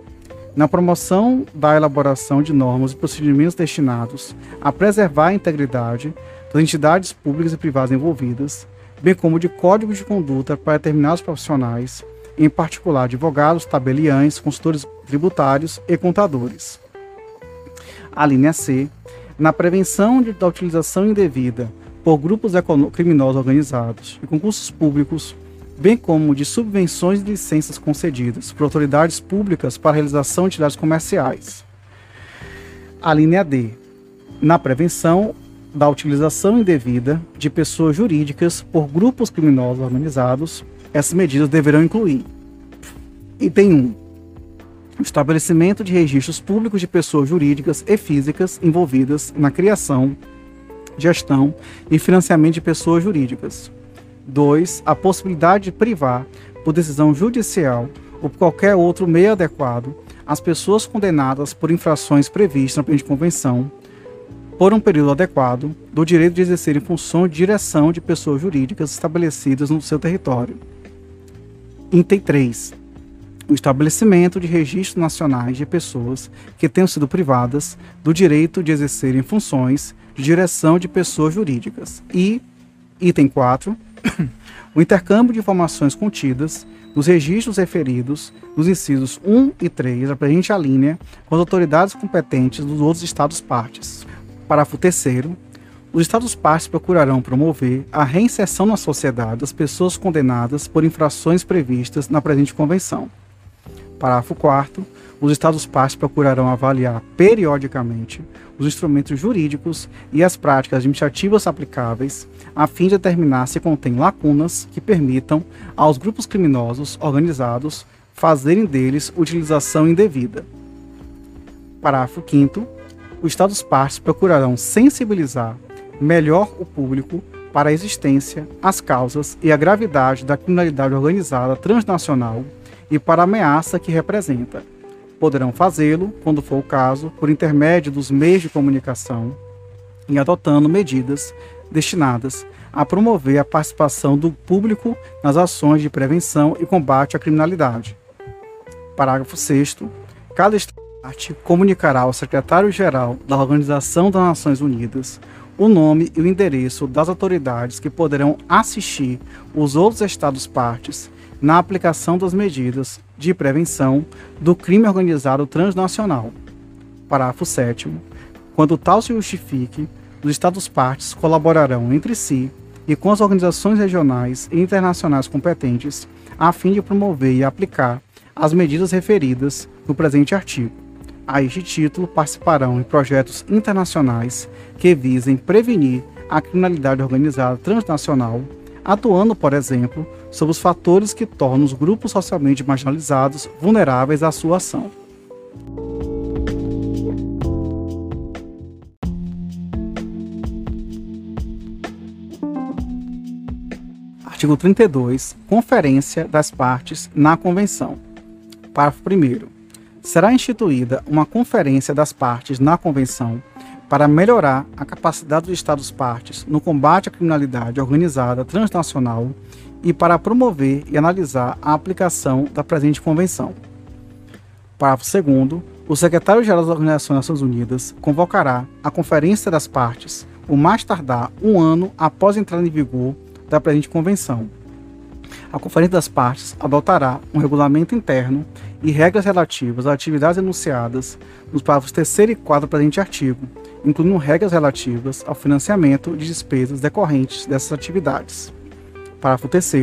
na promoção da elaboração de normas e procedimentos destinados a preservar a integridade das entidades públicas e privadas envolvidas, bem como de códigos de conduta para determinados profissionais, em particular advogados, tabeliães, consultores tributários e contadores. A linha C, na prevenção de, da utilização indevida por grupos criminosos organizados e concursos públicos, bem como de subvenções e licenças concedidas por autoridades públicas para realização de atividades comerciais. A linha D, na prevenção da utilização indevida de pessoas jurídicas por grupos criminosos organizados, essas medidas deverão incluir: item 1. O estabelecimento de registros públicos de pessoas jurídicas e físicas envolvidas na criação, gestão e financiamento de pessoas jurídicas. 2. A possibilidade de privar, por decisão judicial ou por qualquer outro meio adequado, as pessoas condenadas por infrações previstas na presente convenção por um período adequado, do direito de exercer função de direção de pessoas jurídicas estabelecidas no seu território. Item 3. O estabelecimento de registros nacionais de pessoas que tenham sido privadas do direito de exercerem funções de direção de pessoas jurídicas. E, item 4, [coughs] o intercâmbio de informações contidas nos registros referidos nos incisos 1 e 3 da presente alínea com as autoridades competentes dos outros Estados partes. Parágrafo 3 os Estados partes procurarão promover a reinserção na sociedade das pessoas condenadas por infrações previstas na presente convenção. Parágrafo 4 os Estados partes procurarão avaliar periodicamente os instrumentos jurídicos e as práticas administrativas aplicáveis, a fim de determinar se contém lacunas que permitam aos grupos criminosos organizados fazerem deles utilização indevida. Parágrafo 5 os Estados-partes procurarão sensibilizar melhor o público para a existência, as causas e a gravidade da criminalidade organizada transnacional e para a ameaça que representa. Poderão fazê-lo, quando for o caso, por intermédio dos meios de comunicação e adotando medidas destinadas a promover a participação do público nas ações de prevenção e combate à criminalidade. Parágrafo 6. Cada Estado comunicará ao secretário-geral da Organização das Nações Unidas o nome e o endereço das autoridades que poderão assistir os outros Estados-partes na aplicação das medidas de prevenção do crime organizado transnacional. Parágrafo 7. Quando tal se justifique, os Estados-partes colaborarão entre si e com as organizações regionais e internacionais competentes a fim de promover e aplicar as medidas referidas no presente artigo a este título participarão em projetos internacionais que visem prevenir a criminalidade organizada transnacional, atuando, por exemplo, sobre os fatores que tornam os grupos socialmente marginalizados vulneráveis à sua ação. Artigo 32. Conferência das partes na Convenção. Parágrafo 1 será instituída uma conferência das partes na convenção para melhorar a capacidade dos Estados-partes no combate à criminalidade organizada transnacional e para promover e analisar a aplicação da presente convenção. Parágrafo 2 o secretário-geral da Organização das Nações Unidas convocará a Conferência das Partes o mais tardar um ano após a entrada em vigor da presente convenção. A Conferência das Partes adotará um regulamento interno e regras relativas às atividades enunciadas nos parágrafos 3 e 4 do presente artigo, incluindo regras relativas ao financiamento de despesas decorrentes dessas atividades. Parágrafo 3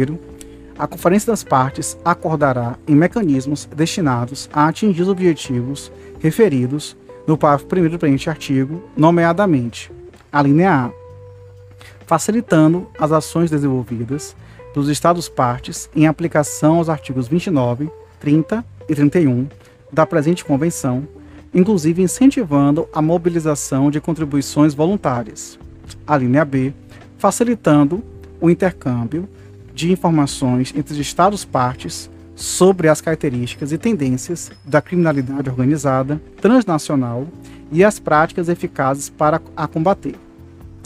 a Conferência das Partes acordará em mecanismos destinados a atingir os objetivos referidos no parágrafo 1 do presente artigo, nomeadamente a linha A, facilitando as ações desenvolvidas dos Estados-partes em aplicação aos artigos 29, 30 e 31 da presente Convenção, inclusive incentivando a mobilização de contribuições voluntárias. A linha B, facilitando o intercâmbio de informações entre os Estados-partes sobre as características e tendências da criminalidade organizada transnacional e as práticas eficazes para a combater.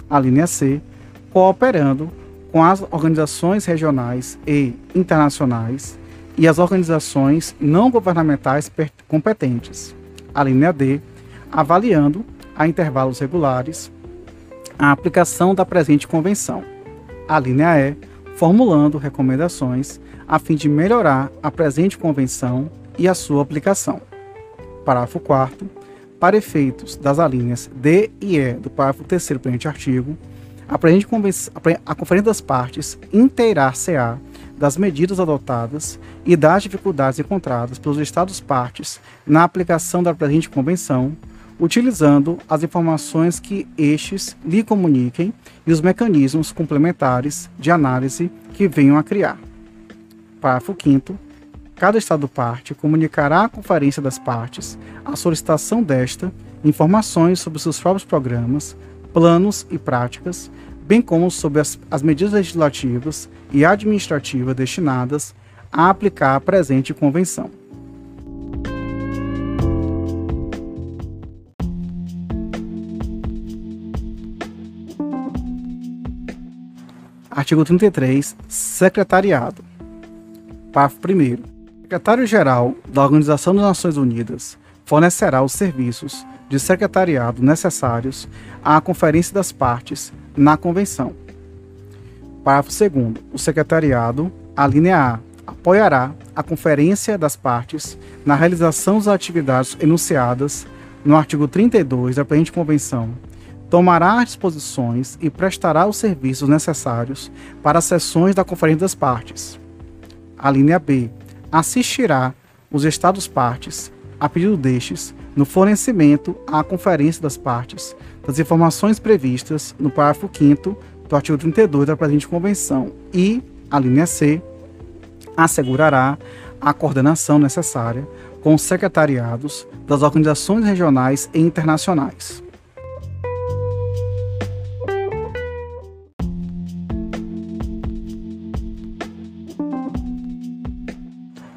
A linha C, cooperando com as organizações regionais e internacionais e as organizações não governamentais competentes. A linha D, avaliando a intervalos regulares a aplicação da presente convenção. A linha E, formulando recomendações a fim de melhorar a presente convenção e a sua aplicação. Parágrafo 4 para efeitos das alíneas D e E do parágrafo 3 do presente artigo, a, Conferência das Partes inteirar-se-á das medidas adotadas e das dificuldades encontradas pelos Estados-partes na aplicação da presente Convenção, utilizando as informações que estes lhe comuniquem e os mecanismos complementares de análise que venham a criar. Parágrafo 5 Cada Estado-parte comunicará à Conferência das Partes a solicitação desta informações sobre seus próprios programas, planos e práticas, bem como sobre as, as medidas legislativas e administrativas destinadas a aplicar a presente convenção. Artigo 33. Secretariado. Parágrafo 1. O secretário-geral da Organização das Nações Unidas fornecerá os serviços de secretariado necessários à Conferência das Partes na Convenção. Parágrafo 2. O secretariado, a linha A, apoiará a Conferência das Partes na realização das atividades enunciadas no artigo 32 da presente Convenção tomará as disposições e prestará os serviços necessários para as sessões da Conferência das Partes. A linha B assistirá os Estados-partes, a pedido destes, no fornecimento à Conferência das Partes das informações previstas no parágrafo 5 do artigo 32 da presente Convenção e, a linha C, assegurará a coordenação necessária com os secretariados das organizações regionais e internacionais.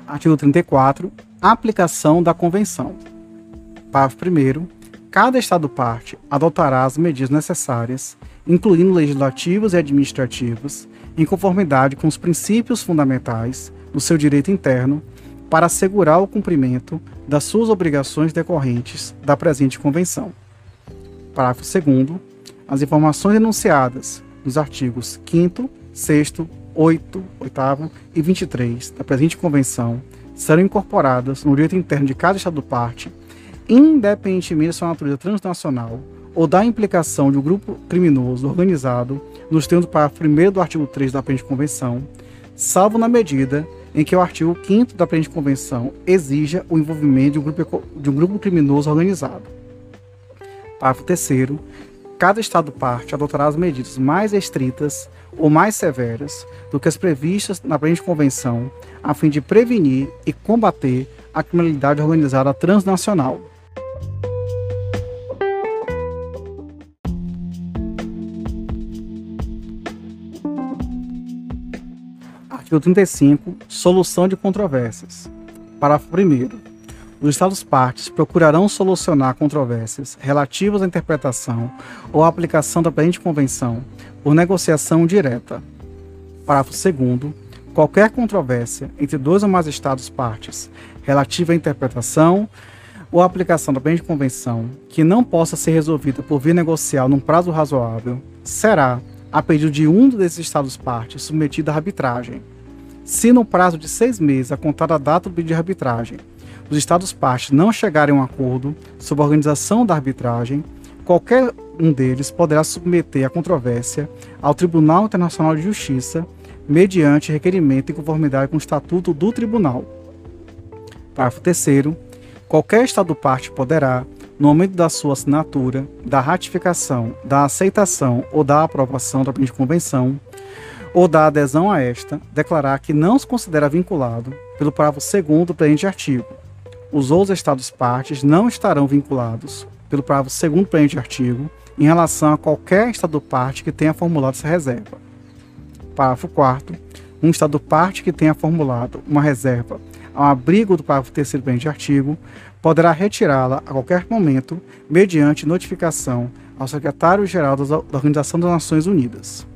Artigo 34. Aplicação da Convenção. Parágrafo 1. Cada Estado-parte adotará as medidas necessárias, incluindo legislativas e administrativas, em conformidade com os princípios fundamentais do seu direito interno, para assegurar o cumprimento das suas obrigações decorrentes da presente Convenção. Parágrafo 2. As informações enunciadas nos artigos 5, 6, 8, 8 e 23 da presente convenção serão incorporadas no direito interno de cada Estado-parte, independentemente da sua natureza transnacional ou da implicação de um grupo criminoso organizado nos termos do parágrafo 1 do artigo 3 da presente convenção, salvo na medida em que o artigo 5 da presente convenção exija o envolvimento de um grupo, de um grupo criminoso organizado. Parágrafo 3 cada Estado-parte adotará as medidas mais estritas ou mais severas do que as previstas na presente convenção, a fim de prevenir e combater a criminalidade organizada transnacional. Artigo 35. Solução de controvérsias. Parágrafo 1 os Estados-partes procurarão solucionar controvérsias relativas à interpretação ou à aplicação da presente convenção por negociação direta. Parágrafo 2 Qualquer controvérsia entre dois ou mais Estados-partes relativa à interpretação ou aplicação da presente convenção que não possa ser resolvida por via negocial num prazo razoável será, a pedido de um desses Estados-partes, submetida à arbitragem. Se no prazo de seis meses, a contar a data do pedido de arbitragem, os Estados-partes não chegarem a um acordo sobre a organização da arbitragem, qualquer um deles poderá submeter a controvérsia ao Tribunal Internacional de Justiça mediante requerimento em conformidade com o Estatuto do Tribunal. Parágrafo 3. Qualquer Estado parte poderá, no momento da sua assinatura, da ratificação, da aceitação ou da aprovação da presente convenção, ou da adesão a esta, declarar que não se considera vinculado pelo parágrafo 2 do presente artigo. Os outros Estados partes não estarão vinculados pelo parágrafo 2 do presente artigo em relação a qualquer Estado parte que tenha formulado essa reserva. Parágrafo 4 um Estado parte que tenha formulado uma reserva ao abrigo do parágrafo 3 do presente artigo poderá retirá-la a qualquer momento mediante notificação ao secretário-geral da Organização das Nações Unidas.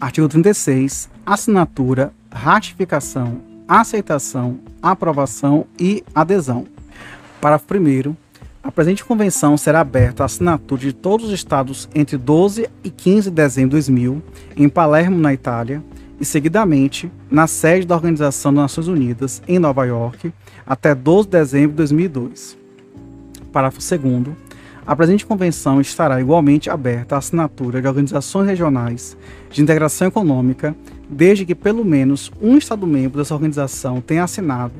Artigo 36. Assinatura, ratificação, aceitação, aprovação e adesão. Parágrafo 1. A presente convenção será aberta à assinatura de todos os estados entre 12 e 15 de dezembro de 2000, em Palermo, na Itália, e seguidamente na sede da Organização das Nações Unidas, em Nova York, até 12 de dezembro de 2002. Parágrafo 2. A presente convenção estará igualmente aberta à assinatura de organizações regionais de integração econômica, desde que pelo menos um Estado-membro dessa organização tenha assinado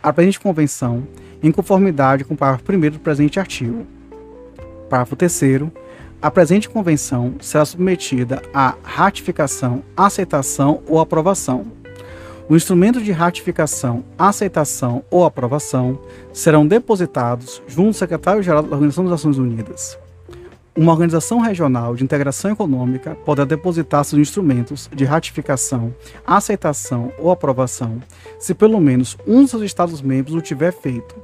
a presente convenção em conformidade com o parágrafo 1 do presente artigo. Parágrafo 3 a presente convenção será submetida à ratificação, aceitação ou aprovação os instrumentos de ratificação, aceitação ou aprovação serão depositados junto ao secretário-geral da Organização das Nações Unidas. Uma organização regional de integração econômica poderá depositar seus instrumentos de ratificação, aceitação ou aprovação se pelo menos um dos seus Estados-membros o tiver feito.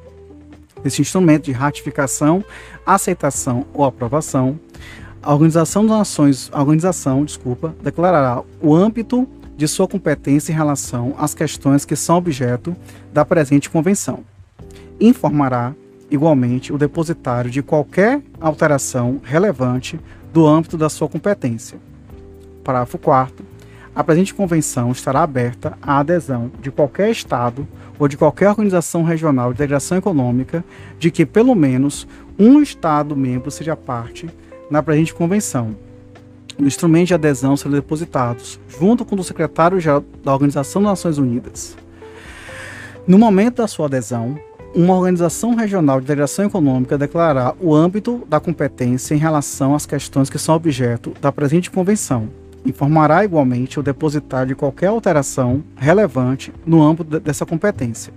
Esse instrumento de ratificação, aceitação ou aprovação, a Organização das Nações, a organização, desculpa, declarará o âmbito de sua competência em relação às questões que são objeto da presente convenção. Informará, igualmente, o depositário de qualquer alteração relevante do âmbito da sua competência. Parágrafo 4. A presente convenção estará aberta à adesão de qualquer Estado ou de qualquer organização regional de integração econômica de que pelo menos um Estado membro seja parte na presente convenção, instrumentos de adesão serão depositados, junto com o secretário-geral da Organização das Nações Unidas. No momento da sua adesão, uma organização regional de integração econômica declarará o âmbito da competência em relação às questões que são objeto da presente convenção. Informará igualmente o depositário de qualquer alteração relevante no âmbito dessa competência.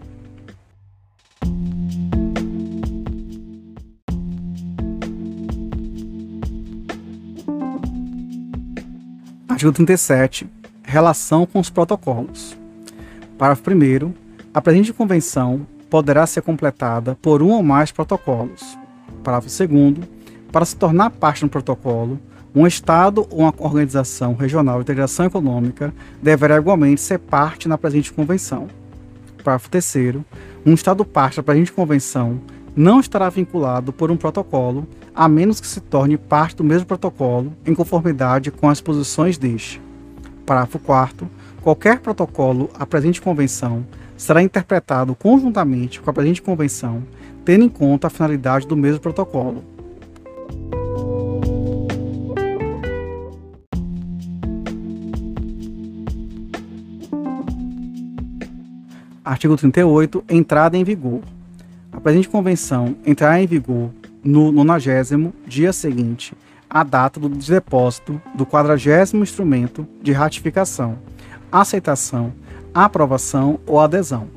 Artigo 37. Relação com os protocolos. Parágrafo 1. A presente convenção poderá ser completada por um ou mais protocolos. Parágrafo 2. Para se tornar parte do protocolo, um Estado ou uma organização regional de integração econômica deverá igualmente ser parte na presente convenção. Parágrafo 3. Um Estado parte da presente convenção não estará vinculado por um protocolo, a menos que se torne parte do mesmo protocolo, em conformidade com as posições deste. Parágrafo 4. Qualquer protocolo à presente convenção será interpretado conjuntamente com a presente convenção, tendo em conta a finalidade do mesmo protocolo. Artigo 38. Entrada em vigor. A presente convenção entrará em vigor no 90 dia seguinte à data do depósito do 40 instrumento de ratificação, aceitação, aprovação ou adesão.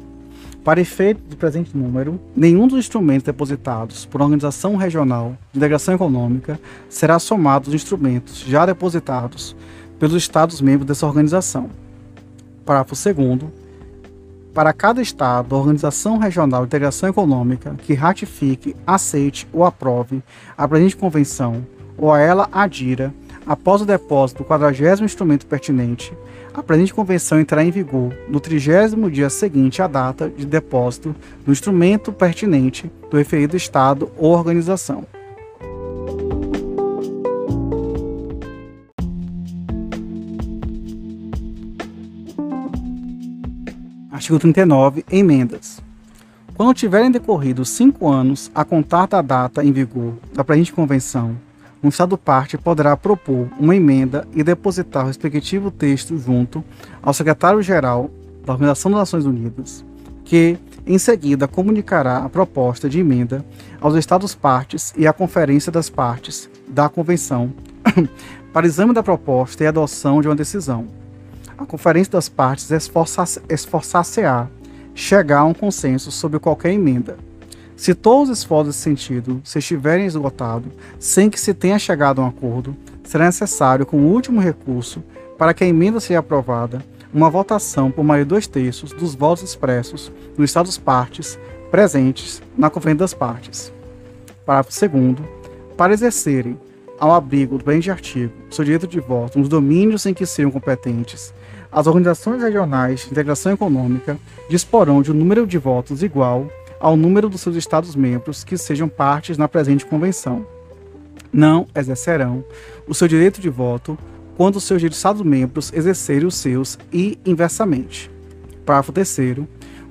Para efeito do presente número, nenhum dos instrumentos depositados por organização regional de integração econômica será somado aos instrumentos já depositados pelos Estados-membros dessa organização. Parágrafo 2 para cada Estado organização regional de integração econômica que ratifique, aceite ou aprove a presente convenção ou a ela adira, após o depósito do quadragésimo instrumento pertinente, a presente convenção entrará em vigor no trigésimo dia seguinte à data de depósito do instrumento pertinente do referido Estado ou organização. Artigo 39. Emendas. Quando tiverem decorrido cinco anos a contar da data em vigor da presente convenção, um Estado-parte poderá propor uma emenda e depositar o respectivo texto junto ao secretário-geral da Organização das Nações Unidas, que, em seguida, comunicará a proposta de emenda aos Estados-partes e à Conferência das Partes da Convenção [coughs] para exame da proposta e adoção de uma decisão. A Conferência das Partes esforçar-se-á chegar a um consenso sobre qualquer emenda. Se todos os esforços nesse sentido se estiverem esgotados sem que se tenha chegado a um acordo, será necessário, como último recurso, para que a emenda seja aprovada, uma votação por mais de dois terços dos votos expressos nos Estados-partes presentes na Conferência das Partes. Parágrafo 2. Para exercerem, ao abrigo do presente artigo, seu direito de voto nos domínios em que sejam competentes, as organizações regionais de integração econômica disporão de um número de votos igual ao número dos seus Estados-membros que sejam partes na presente convenção. Não exercerão o seu direito de voto quando os seus Estados-membros exercerem os seus e inversamente. Parágrafo 3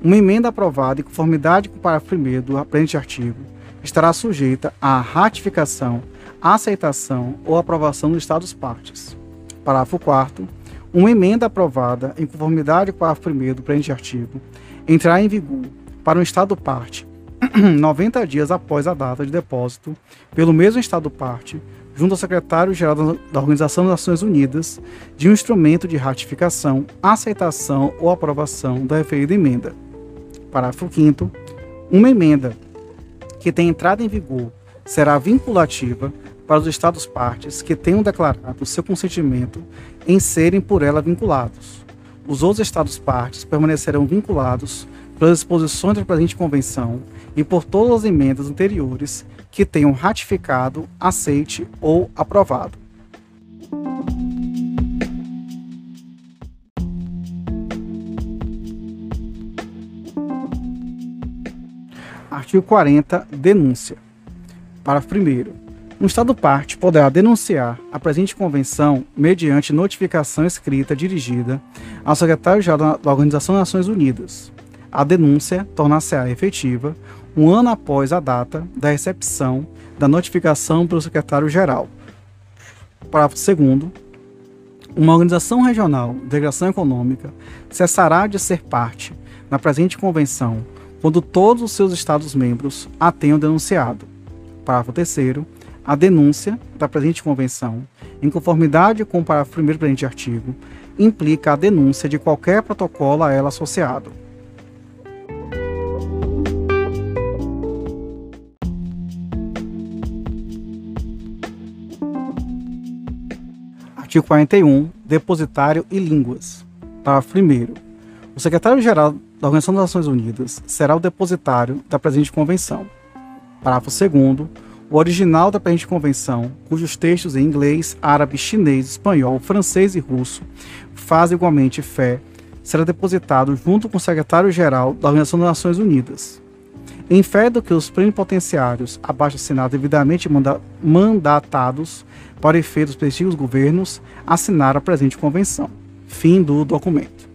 uma emenda aprovada em conformidade com o parágrafo 1 do presente artigo estará sujeita à ratificação, aceitação ou aprovação dos Estados-partes. Parágrafo 4 uma emenda aprovada em conformidade com o parágrafo 1 do presente artigo entrará em vigor para um Estado-parte 90 [clears throat] dias após a data de depósito pelo mesmo Estado-parte, junto ao secretário-geral da Organização das Nações Unidas, de um instrumento de ratificação, aceitação ou aprovação da referida emenda. Parágrafo 5 Uma emenda que tenha entrado em vigor será vinculativa para os Estados-partes que tenham declarado seu consentimento em serem por ela vinculados. Os outros Estados-partes permanecerão vinculados pelas disposições da presente convenção e por todas as emendas anteriores que tenham ratificado, aceite ou aprovado. Artigo 40. Denúncia. Parágrafo 1. Um Estado-parte poderá denunciar a presente convenção mediante notificação escrita dirigida ao secretário-geral da Organização das Nações Unidas. A denúncia tornar-se-á efetiva um ano após a data da recepção da notificação pelo secretário-geral. Parágrafo 2 uma organização regional de integração econômica cessará de ser parte na presente convenção quando todos os seus Estados-membros a tenham denunciado. Parágrafo 3 a denúncia da presente convenção, em conformidade com o parágrafo 1 do presente artigo, implica a denúncia de qualquer protocolo a ela associado. Artigo 41. Depositário e línguas. Parágrafo 1. O secretário-geral da Organização das Nações Unidas será o depositário da presente convenção. Parágrafo 2 o original da presente convenção, cujos textos em inglês, árabe, chinês, espanhol, francês e russo fazem igualmente fé, será depositado junto com o secretário-geral da Organização das Nações Unidas. Em fé do que os plenipotenciários abaixo assinados devidamente manda mandatados para efeitos dos respectivos governos assinaram a presente convenção. Fim do documento.